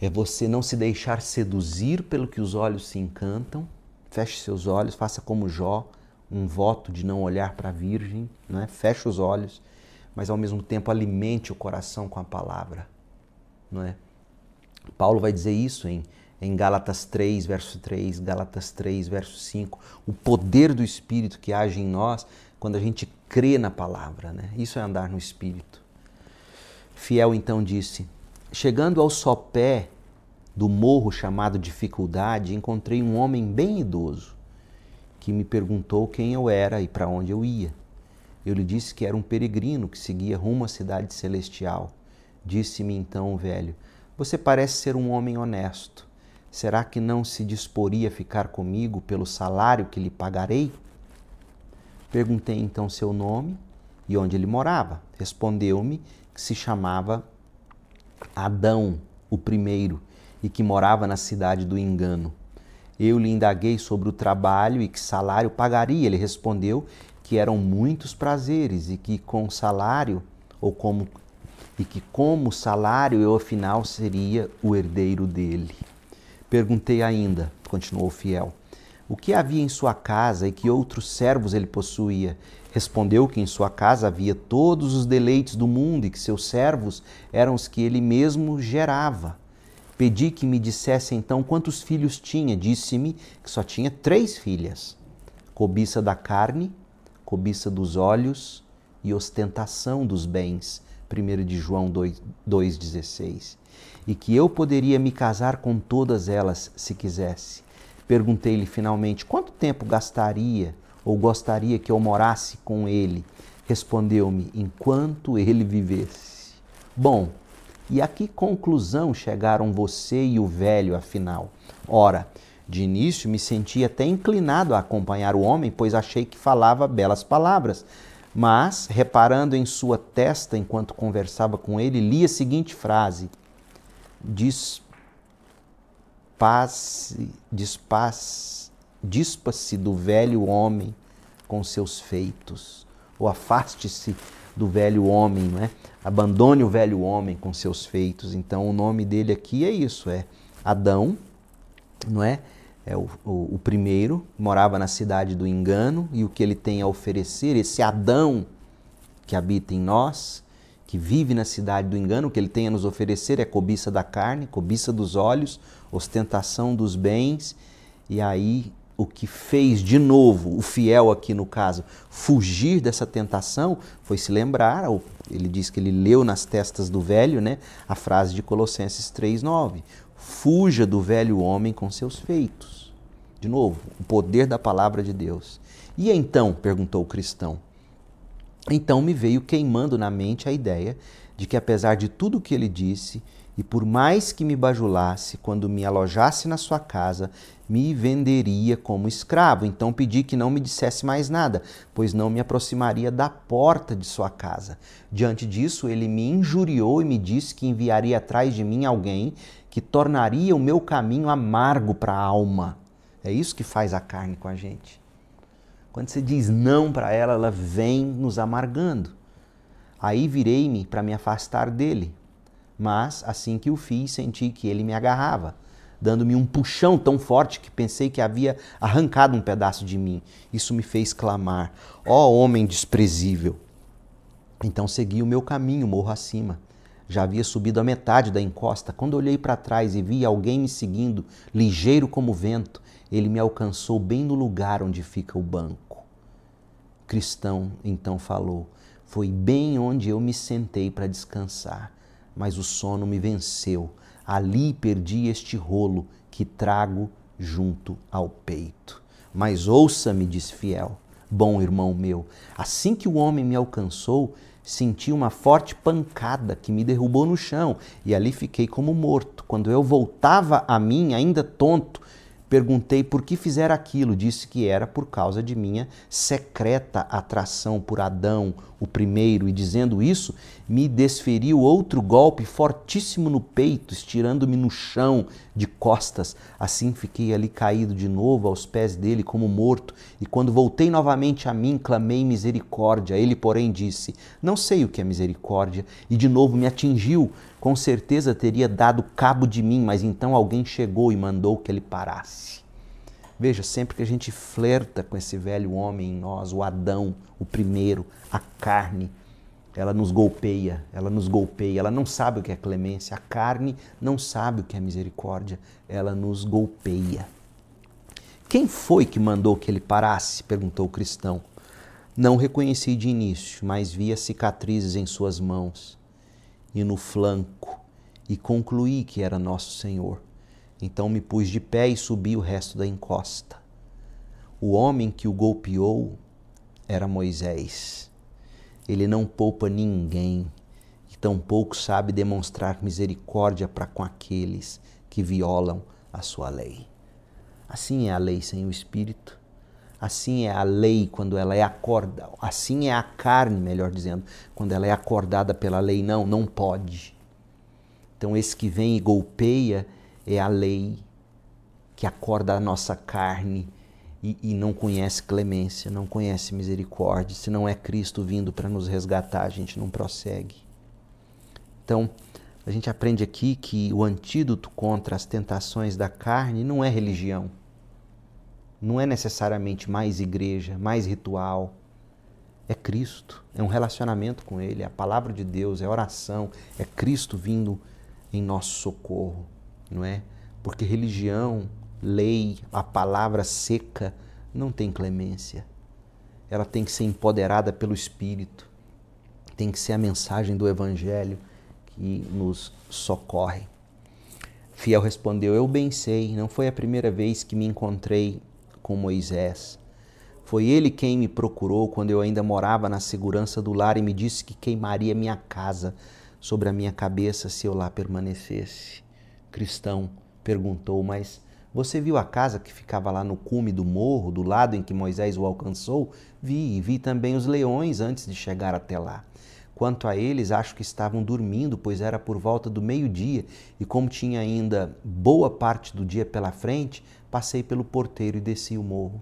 É você não se deixar seduzir pelo que os olhos se encantam. Feche seus olhos, faça como Jó, um voto de não olhar para a virgem, né? Feche os olhos, mas ao mesmo tempo alimente o coração com a palavra, não é? Paulo vai dizer isso em em Gálatas 3, verso 3, Gálatas 3, verso 5, o poder do Espírito que age em nós quando a gente crê na palavra. Né? Isso é andar no Espírito. Fiel então disse: Chegando ao sopé do morro chamado Dificuldade, encontrei um homem bem idoso que me perguntou quem eu era e para onde eu ia. Eu lhe disse que era um peregrino que seguia rumo à cidade celestial. Disse-me então o velho: Você parece ser um homem honesto Será que não se disporia a ficar comigo pelo salário que lhe pagarei? Perguntei então seu nome e onde ele morava. Respondeu-me que se chamava Adão, o primeiro, e que morava na cidade do engano. Eu lhe indaguei sobre o trabalho e que salário pagaria. Ele respondeu que eram muitos prazeres e que com salário ou como e que como salário eu afinal seria o herdeiro dele. Perguntei ainda, continuou fiel, o que havia em sua casa e que outros servos ele possuía? Respondeu que em sua casa havia todos os deleites do mundo e que seus servos eram os que ele mesmo gerava. Pedi que me dissesse então quantos filhos tinha. Disse-me que só tinha três filhas: cobiça da carne, cobiça dos olhos e ostentação dos bens. 1 de João 2,16 e que eu poderia me casar com todas elas se quisesse. Perguntei-lhe finalmente quanto tempo gastaria ou gostaria que eu morasse com ele. Respondeu-me: enquanto ele vivesse. Bom, e a que conclusão chegaram você e o velho, afinal? Ora, de início me senti até inclinado a acompanhar o homem, pois achei que falava belas palavras. Mas, reparando em sua testa enquanto conversava com ele, li a seguinte frase: despasse, dispa-se do velho homem com seus feitos, ou afaste-se do velho homem, não é? Abandone o velho homem com seus feitos. Então o nome dele aqui é isso, é Adão, não é? É o, o, o primeiro, morava na cidade do engano, e o que ele tem a oferecer, esse Adão que habita em nós, que vive na cidade do engano, o que ele tem a nos oferecer é cobiça da carne, cobiça dos olhos, ostentação dos bens, e aí o que fez de novo o fiel aqui no caso fugir dessa tentação foi se lembrar, ele diz que ele leu nas testas do velho, né, a frase de Colossenses 3:9, fuja do velho homem com seus feitos. De novo, o poder da palavra de Deus. E então, perguntou o cristão, então me veio queimando na mente a ideia de que, apesar de tudo o que ele disse, e por mais que me bajulasse, quando me alojasse na sua casa, me venderia como escravo. Então pedi que não me dissesse mais nada, pois não me aproximaria da porta de sua casa. Diante disso, ele me injuriou e me disse que enviaria atrás de mim alguém que tornaria o meu caminho amargo para a alma. É isso que faz a carne com a gente. Quando você diz não para ela, ela vem nos amargando. Aí virei-me para me afastar dele. Mas assim que o fiz, senti que ele me agarrava, dando-me um puxão tão forte que pensei que havia arrancado um pedaço de mim. Isso me fez clamar: Ó oh, homem desprezível! Então segui o meu caminho morro acima. Já havia subido a metade da encosta. Quando olhei para trás e vi alguém me seguindo, ligeiro como vento, ele me alcançou bem no lugar onde fica o banco cristão então falou: Foi bem onde eu me sentei para descansar, mas o sono me venceu. Ali perdi este rolo que trago junto ao peito. Mas ouça-me, disse Fiel, bom irmão meu, assim que o homem me alcançou, senti uma forte pancada que me derrubou no chão e ali fiquei como morto. Quando eu voltava a mim, ainda tonto, Perguntei por que fizera aquilo. Disse que era por causa de minha secreta atração por Adão, o primeiro, e dizendo isso, me desferiu outro golpe fortíssimo no peito, estirando-me no chão de costas. Assim fiquei ali caído de novo aos pés dele, como morto. E quando voltei novamente a mim, clamei misericórdia. Ele, porém, disse: Não sei o que é misericórdia. E de novo me atingiu com certeza teria dado cabo de mim, mas então alguém chegou e mandou que ele parasse. Veja, sempre que a gente flerta com esse velho homem em nós, o Adão, o primeiro, a carne, ela nos golpeia, ela nos golpeia, ela não sabe o que é clemência, a carne não sabe o que é misericórdia, ela nos golpeia. Quem foi que mandou que ele parasse? perguntou o cristão. Não reconheci de início, mas vi as cicatrizes em suas mãos e no flanco, e concluí que era nosso Senhor. Então me pus de pé e subi o resto da encosta. O homem que o golpeou era Moisés. Ele não poupa ninguém e tampouco sabe demonstrar misericórdia para com aqueles que violam a sua lei. Assim é a lei sem o Espírito. Assim é a lei quando ela é acordada, assim é a carne, melhor dizendo, quando ela é acordada pela lei. Não, não pode. Então, esse que vem e golpeia é a lei que acorda a nossa carne e, e não conhece clemência, não conhece misericórdia. Se não é Cristo vindo para nos resgatar, a gente não prossegue. Então, a gente aprende aqui que o antídoto contra as tentações da carne não é religião não é necessariamente mais igreja, mais ritual. É Cristo, é um relacionamento com Ele, é a palavra de Deus, é oração, é Cristo vindo em nosso socorro, não é? Porque religião, lei, a palavra seca não tem clemência. Ela tem que ser empoderada pelo Espírito, tem que ser a mensagem do Evangelho que nos socorre. Fiel respondeu: Eu bem sei, não foi a primeira vez que me encontrei com Moisés. Foi ele quem me procurou quando eu ainda morava na segurança do lar e me disse que queimaria minha casa sobre a minha cabeça se eu lá permanecesse. Cristão perguntou, mas você viu a casa que ficava lá no cume do morro, do lado em que Moisés o alcançou? Vi, e vi também os leões antes de chegar até lá. Quanto a eles, acho que estavam dormindo, pois era por volta do meio-dia, e como tinha ainda boa parte do dia pela frente, Passei pelo porteiro e desci o morro.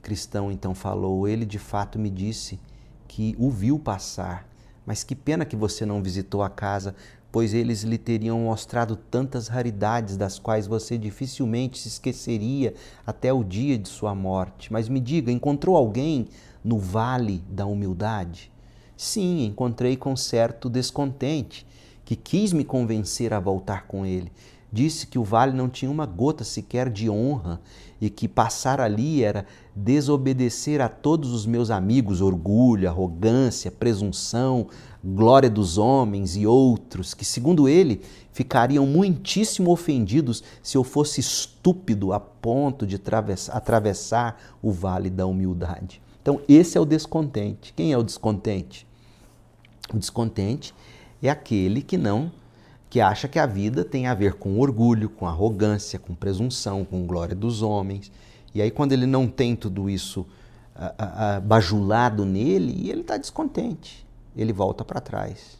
Cristão então falou: Ele de fato me disse que o viu passar, mas que pena que você não visitou a casa, pois eles lhe teriam mostrado tantas raridades das quais você dificilmente se esqueceria até o dia de sua morte. Mas me diga, encontrou alguém no vale da humildade? Sim, encontrei com certo descontente, que quis me convencer a voltar com ele disse que o vale não tinha uma gota sequer de honra e que passar ali era desobedecer a todos os meus amigos, orgulho, arrogância, presunção, glória dos homens e outros, que, segundo ele, ficariam muitíssimo ofendidos se eu fosse estúpido a ponto de atravessar o vale da humildade. Então, esse é o descontente. Quem é o descontente? O descontente é aquele que não que acha que a vida tem a ver com orgulho, com arrogância, com presunção, com glória dos homens. E aí, quando ele não tem tudo isso bajulado nele, ele está descontente. Ele volta para trás.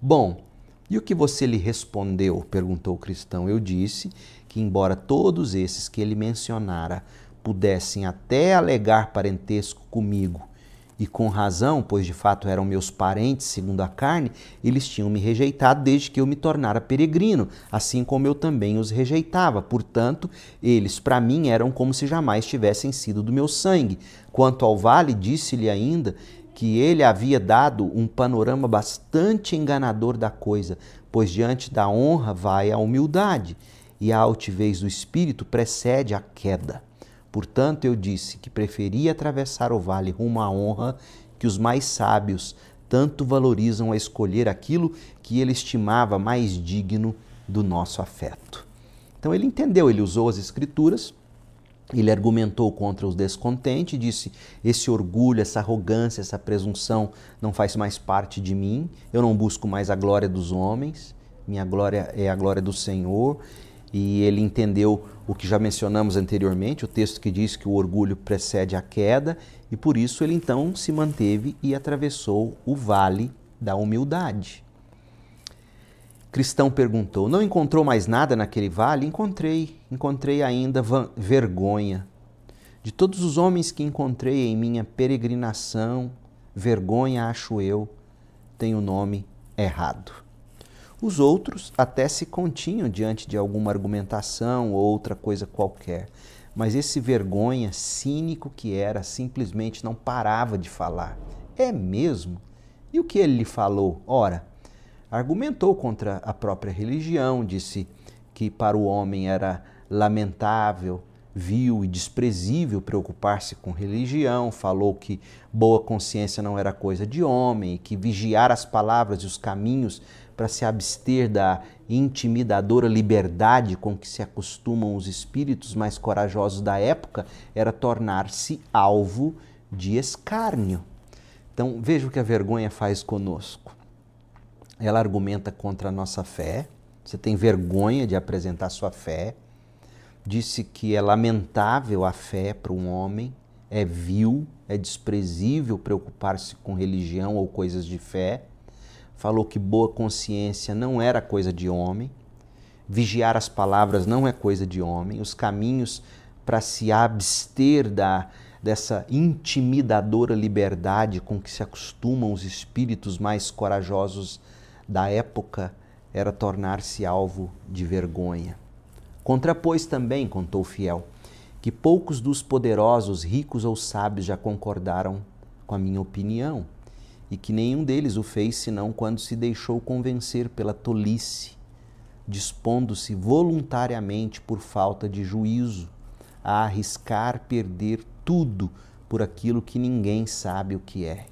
Bom, e o que você lhe respondeu? perguntou o cristão. Eu disse que, embora todos esses que ele mencionara pudessem até alegar parentesco comigo e com razão, pois de fato eram meus parentes segundo a carne, eles tinham me rejeitado desde que eu me tornara peregrino, assim como eu também os rejeitava. Portanto, eles para mim eram como se jamais tivessem sido do meu sangue. Quanto ao vale, disse-lhe ainda que ele havia dado um panorama bastante enganador da coisa, pois diante da honra vai a humildade, e a altivez do espírito precede a queda. Portanto, eu disse que preferia atravessar o vale rumo à honra que os mais sábios tanto valorizam a escolher aquilo que ele estimava mais digno do nosso afeto. Então ele entendeu, ele usou as escrituras, ele argumentou contra os descontentes, disse: esse orgulho, essa arrogância, essa presunção não faz mais parte de mim, eu não busco mais a glória dos homens, minha glória é a glória do Senhor. E ele entendeu o que já mencionamos anteriormente, o texto que diz que o orgulho precede a queda, e por isso ele então se manteve e atravessou o vale da humildade. Cristão perguntou: Não encontrou mais nada naquele vale? Encontrei, encontrei ainda vergonha. De todos os homens que encontrei em minha peregrinação, vergonha acho eu, tenho o nome errado. Os outros até se continham diante de alguma argumentação ou outra coisa qualquer, mas esse vergonha cínico que era simplesmente não parava de falar. É mesmo? E o que ele lhe falou? Ora, argumentou contra a própria religião, disse que para o homem era lamentável, vil e desprezível preocupar-se com religião, falou que boa consciência não era coisa de homem, que vigiar as palavras e os caminhos para se abster da intimidadora liberdade com que se acostumam os espíritos mais corajosos da época era tornar-se alvo de escárnio. Então, veja o que a vergonha faz conosco ela argumenta contra a nossa fé. Você tem vergonha de apresentar sua fé. Disse que é lamentável a fé para um homem, é vil, é desprezível preocupar-se com religião ou coisas de fé. Falou que boa consciência não era coisa de homem. Vigiar as palavras não é coisa de homem. Os caminhos para se abster da, dessa intimidadora liberdade com que se acostumam os espíritos mais corajosos da época era tornar-se alvo de vergonha. Contrapôs também, contou Fiel, que poucos dos poderosos, ricos ou sábios já concordaram com a minha opinião e que nenhum deles o fez senão quando se deixou convencer pela tolice, dispondo-se voluntariamente por falta de juízo a arriscar perder tudo por aquilo que ninguém sabe o que é.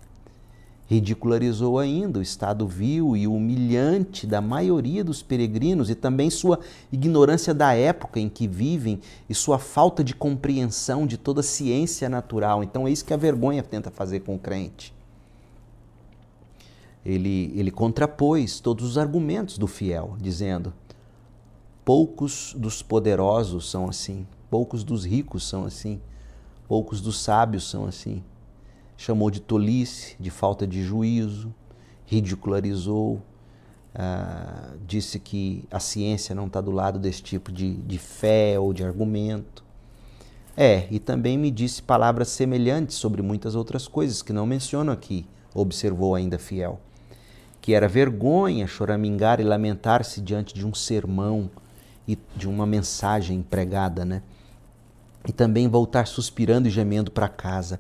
Ridicularizou ainda o estado vil e humilhante da maioria dos peregrinos e também sua ignorância da época em que vivem e sua falta de compreensão de toda a ciência natural. Então é isso que a vergonha tenta fazer com o crente. Ele, ele contrapôs todos os argumentos do fiel, dizendo: poucos dos poderosos são assim, poucos dos ricos são assim, poucos dos sábios são assim chamou de tolice, de falta de juízo, ridicularizou, ah, disse que a ciência não está do lado desse tipo de, de fé ou de argumento. É, e também me disse palavras semelhantes sobre muitas outras coisas que não menciono aqui, observou ainda fiel. Que era vergonha choramingar e lamentar-se diante de um sermão e de uma mensagem pregada, né? E também voltar suspirando e gemendo para casa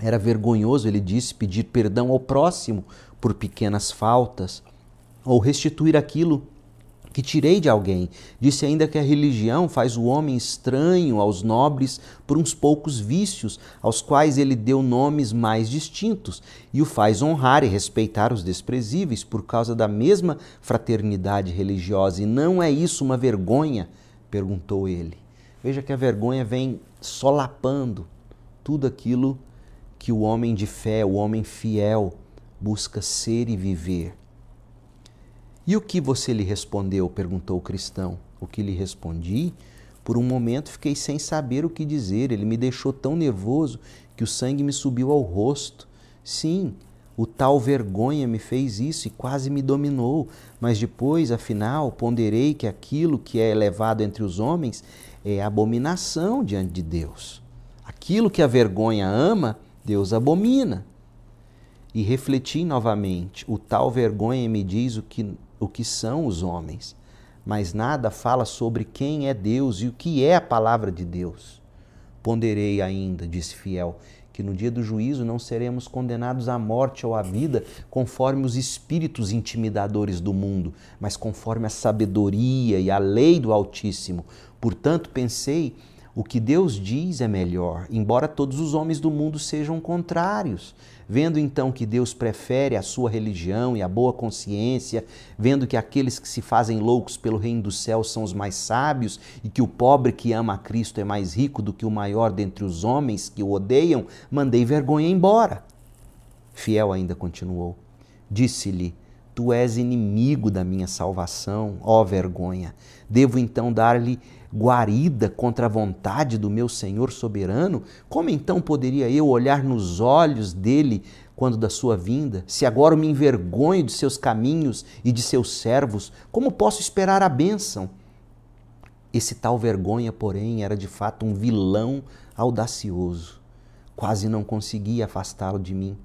era vergonhoso, ele disse, pedir perdão ao próximo por pequenas faltas ou restituir aquilo que tirei de alguém. Disse ainda que a religião faz o homem estranho aos nobres por uns poucos vícios, aos quais ele deu nomes mais distintos, e o faz honrar e respeitar os desprezíveis por causa da mesma fraternidade religiosa. E não é isso uma vergonha? perguntou ele. Veja que a vergonha vem solapando tudo aquilo que o homem de fé, o homem fiel, busca ser e viver. E o que você lhe respondeu? perguntou o cristão. O que lhe respondi? Por um momento fiquei sem saber o que dizer. Ele me deixou tão nervoso que o sangue me subiu ao rosto. Sim, o tal vergonha me fez isso e quase me dominou, mas depois, afinal, ponderei que aquilo que é elevado entre os homens é abominação diante de Deus. Aquilo que a vergonha ama Deus abomina. E refleti novamente: o tal vergonha me diz o que, o que são os homens, mas nada fala sobre quem é Deus e o que é a palavra de Deus. Ponderei ainda, disse Fiel, que no dia do juízo não seremos condenados à morte ou à vida conforme os espíritos intimidadores do mundo, mas conforme a sabedoria e a lei do Altíssimo. Portanto, pensei O que Deus diz é melhor, embora todos os homens do mundo sejam contrários. Vendo então que Deus prefere a sua religião e a boa consciência, vendo que aqueles que se fazem loucos pelo reino dos céus são os mais sábios e que o pobre que ama a Cristo é mais rico do que o maior dentre os homens que o odeiam, mandei vergonha embora. Fiel ainda continuou. Disse-lhe: Tu és inimigo da minha salvação, ó vergonha. Devo então dar-lhe guarida contra a vontade do meu Senhor soberano? Como então poderia eu olhar nos olhos dele quando da sua vinda? Se agora me envergonho de seus caminhos e de seus servos, como posso esperar a bênção? Esse tal vergonha, porém, era de fato um vilão audacioso. Quase não conseguia afastá-lo de mim,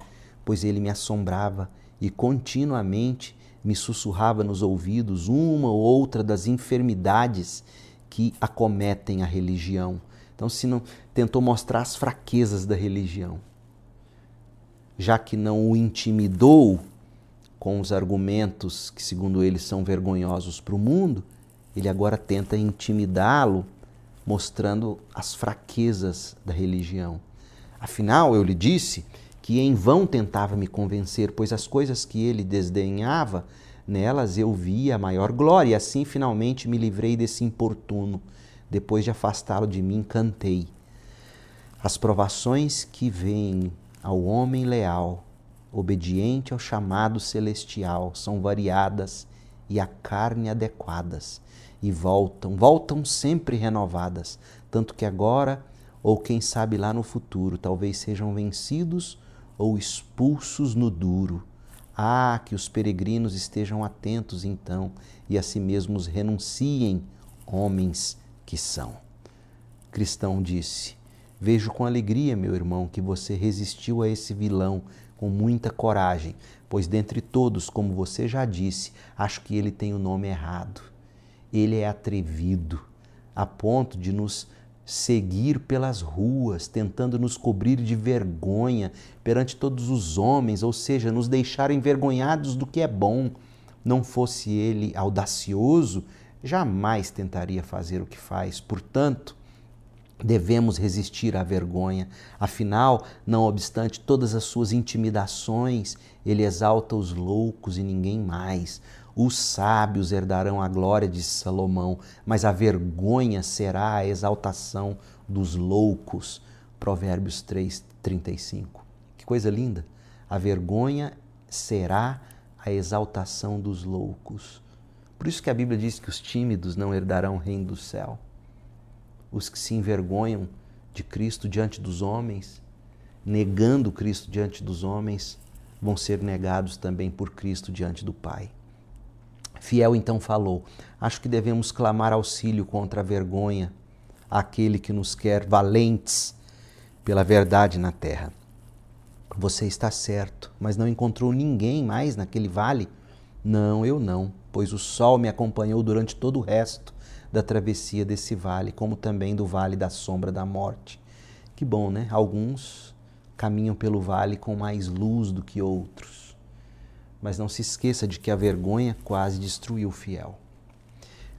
pois ele me assombrava e continuamente me sussurrava nos ouvidos uma ou outra das enfermidades que acometem a religião. Então, se não tentou mostrar as fraquezas da religião, já que não o intimidou com os argumentos que, segundo ele, são vergonhosos para o mundo, ele agora tenta intimidá-lo, mostrando as fraquezas da religião. Afinal, eu lhe disse que em vão tentava me convencer, pois as coisas que ele desdenhava, nelas eu via a maior glória, e assim finalmente me livrei desse importuno. Depois de afastá-lo de mim, cantei. As provações que vêm ao homem leal, obediente ao chamado celestial, são variadas e à carne adequadas, e voltam, voltam sempre renovadas, tanto que agora, ou quem sabe lá no futuro, talvez sejam vencidos ou expulsos no duro. Ah, que os peregrinos estejam atentos então e a si mesmos renunciem, homens que são. Cristão disse: Vejo com alegria, meu irmão, que você resistiu a esse vilão com muita coragem, pois dentre todos, como você já disse, acho que ele tem o nome errado. Ele é atrevido, a ponto de nos seguir pelas ruas, tentando nos cobrir de vergonha perante todos os homens, ou seja, nos deixar envergonhados do que é bom. Não fosse ele audacioso, jamais tentaria fazer o que faz. Portanto, devemos resistir à vergonha. Afinal, não obstante todas as suas intimidações, ele exalta os loucos e ninguém mais. Os sábios herdarão a glória de Salomão, mas a vergonha será a exaltação dos loucos. Provérbios 3, 35. Que coisa linda! A vergonha será a exaltação dos loucos. Por isso que a Bíblia diz que os tímidos não herdarão o reino do céu. Os que se envergonham de Cristo diante dos homens, negando Cristo diante dos homens, vão ser negados também por Cristo diante do Pai. Fiel então falou: Acho que devemos clamar auxílio contra a vergonha, aquele que nos quer valentes pela verdade na terra. Você está certo, mas não encontrou ninguém mais naquele vale? Não, eu não, pois o sol me acompanhou durante todo o resto da travessia desse vale, como também do vale da sombra da morte. Que bom, né? Alguns caminham pelo vale com mais luz do que outros mas não se esqueça de que a vergonha quase destruiu o fiel.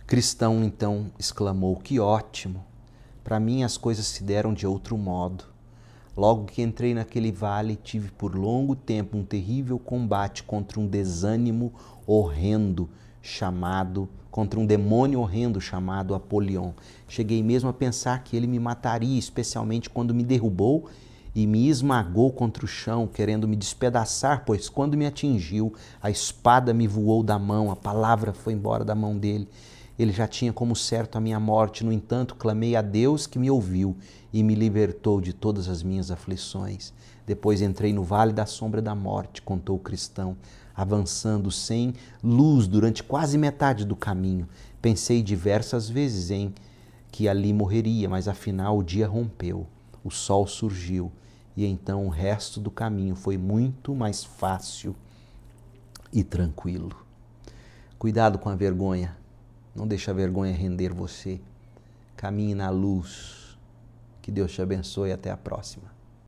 Cristão então exclamou: Que ótimo! Para mim as coisas se deram de outro modo. Logo que entrei naquele vale, tive por longo tempo um terrível combate contra um desânimo horrendo chamado, contra um demônio horrendo chamado Apolion. Cheguei mesmo a pensar que ele me mataria, especialmente quando me derrubou e me esmagou contra o chão, querendo me despedaçar, pois quando me atingiu, a espada me voou da mão, a palavra foi embora da mão dele. Ele já tinha como certo a minha morte, no entanto, clamei a Deus que me ouviu e me libertou de todas as minhas aflições. Depois entrei no vale da sombra da morte, contou o cristão, avançando sem luz durante quase metade do caminho. Pensei diversas vezes em que ali morreria, mas afinal o dia rompeu, o sol surgiu e então o resto do caminho foi muito mais fácil e tranquilo. Cuidado com a vergonha. Não deixe a vergonha render você. Caminhe na luz. Que Deus te abençoe e até a próxima.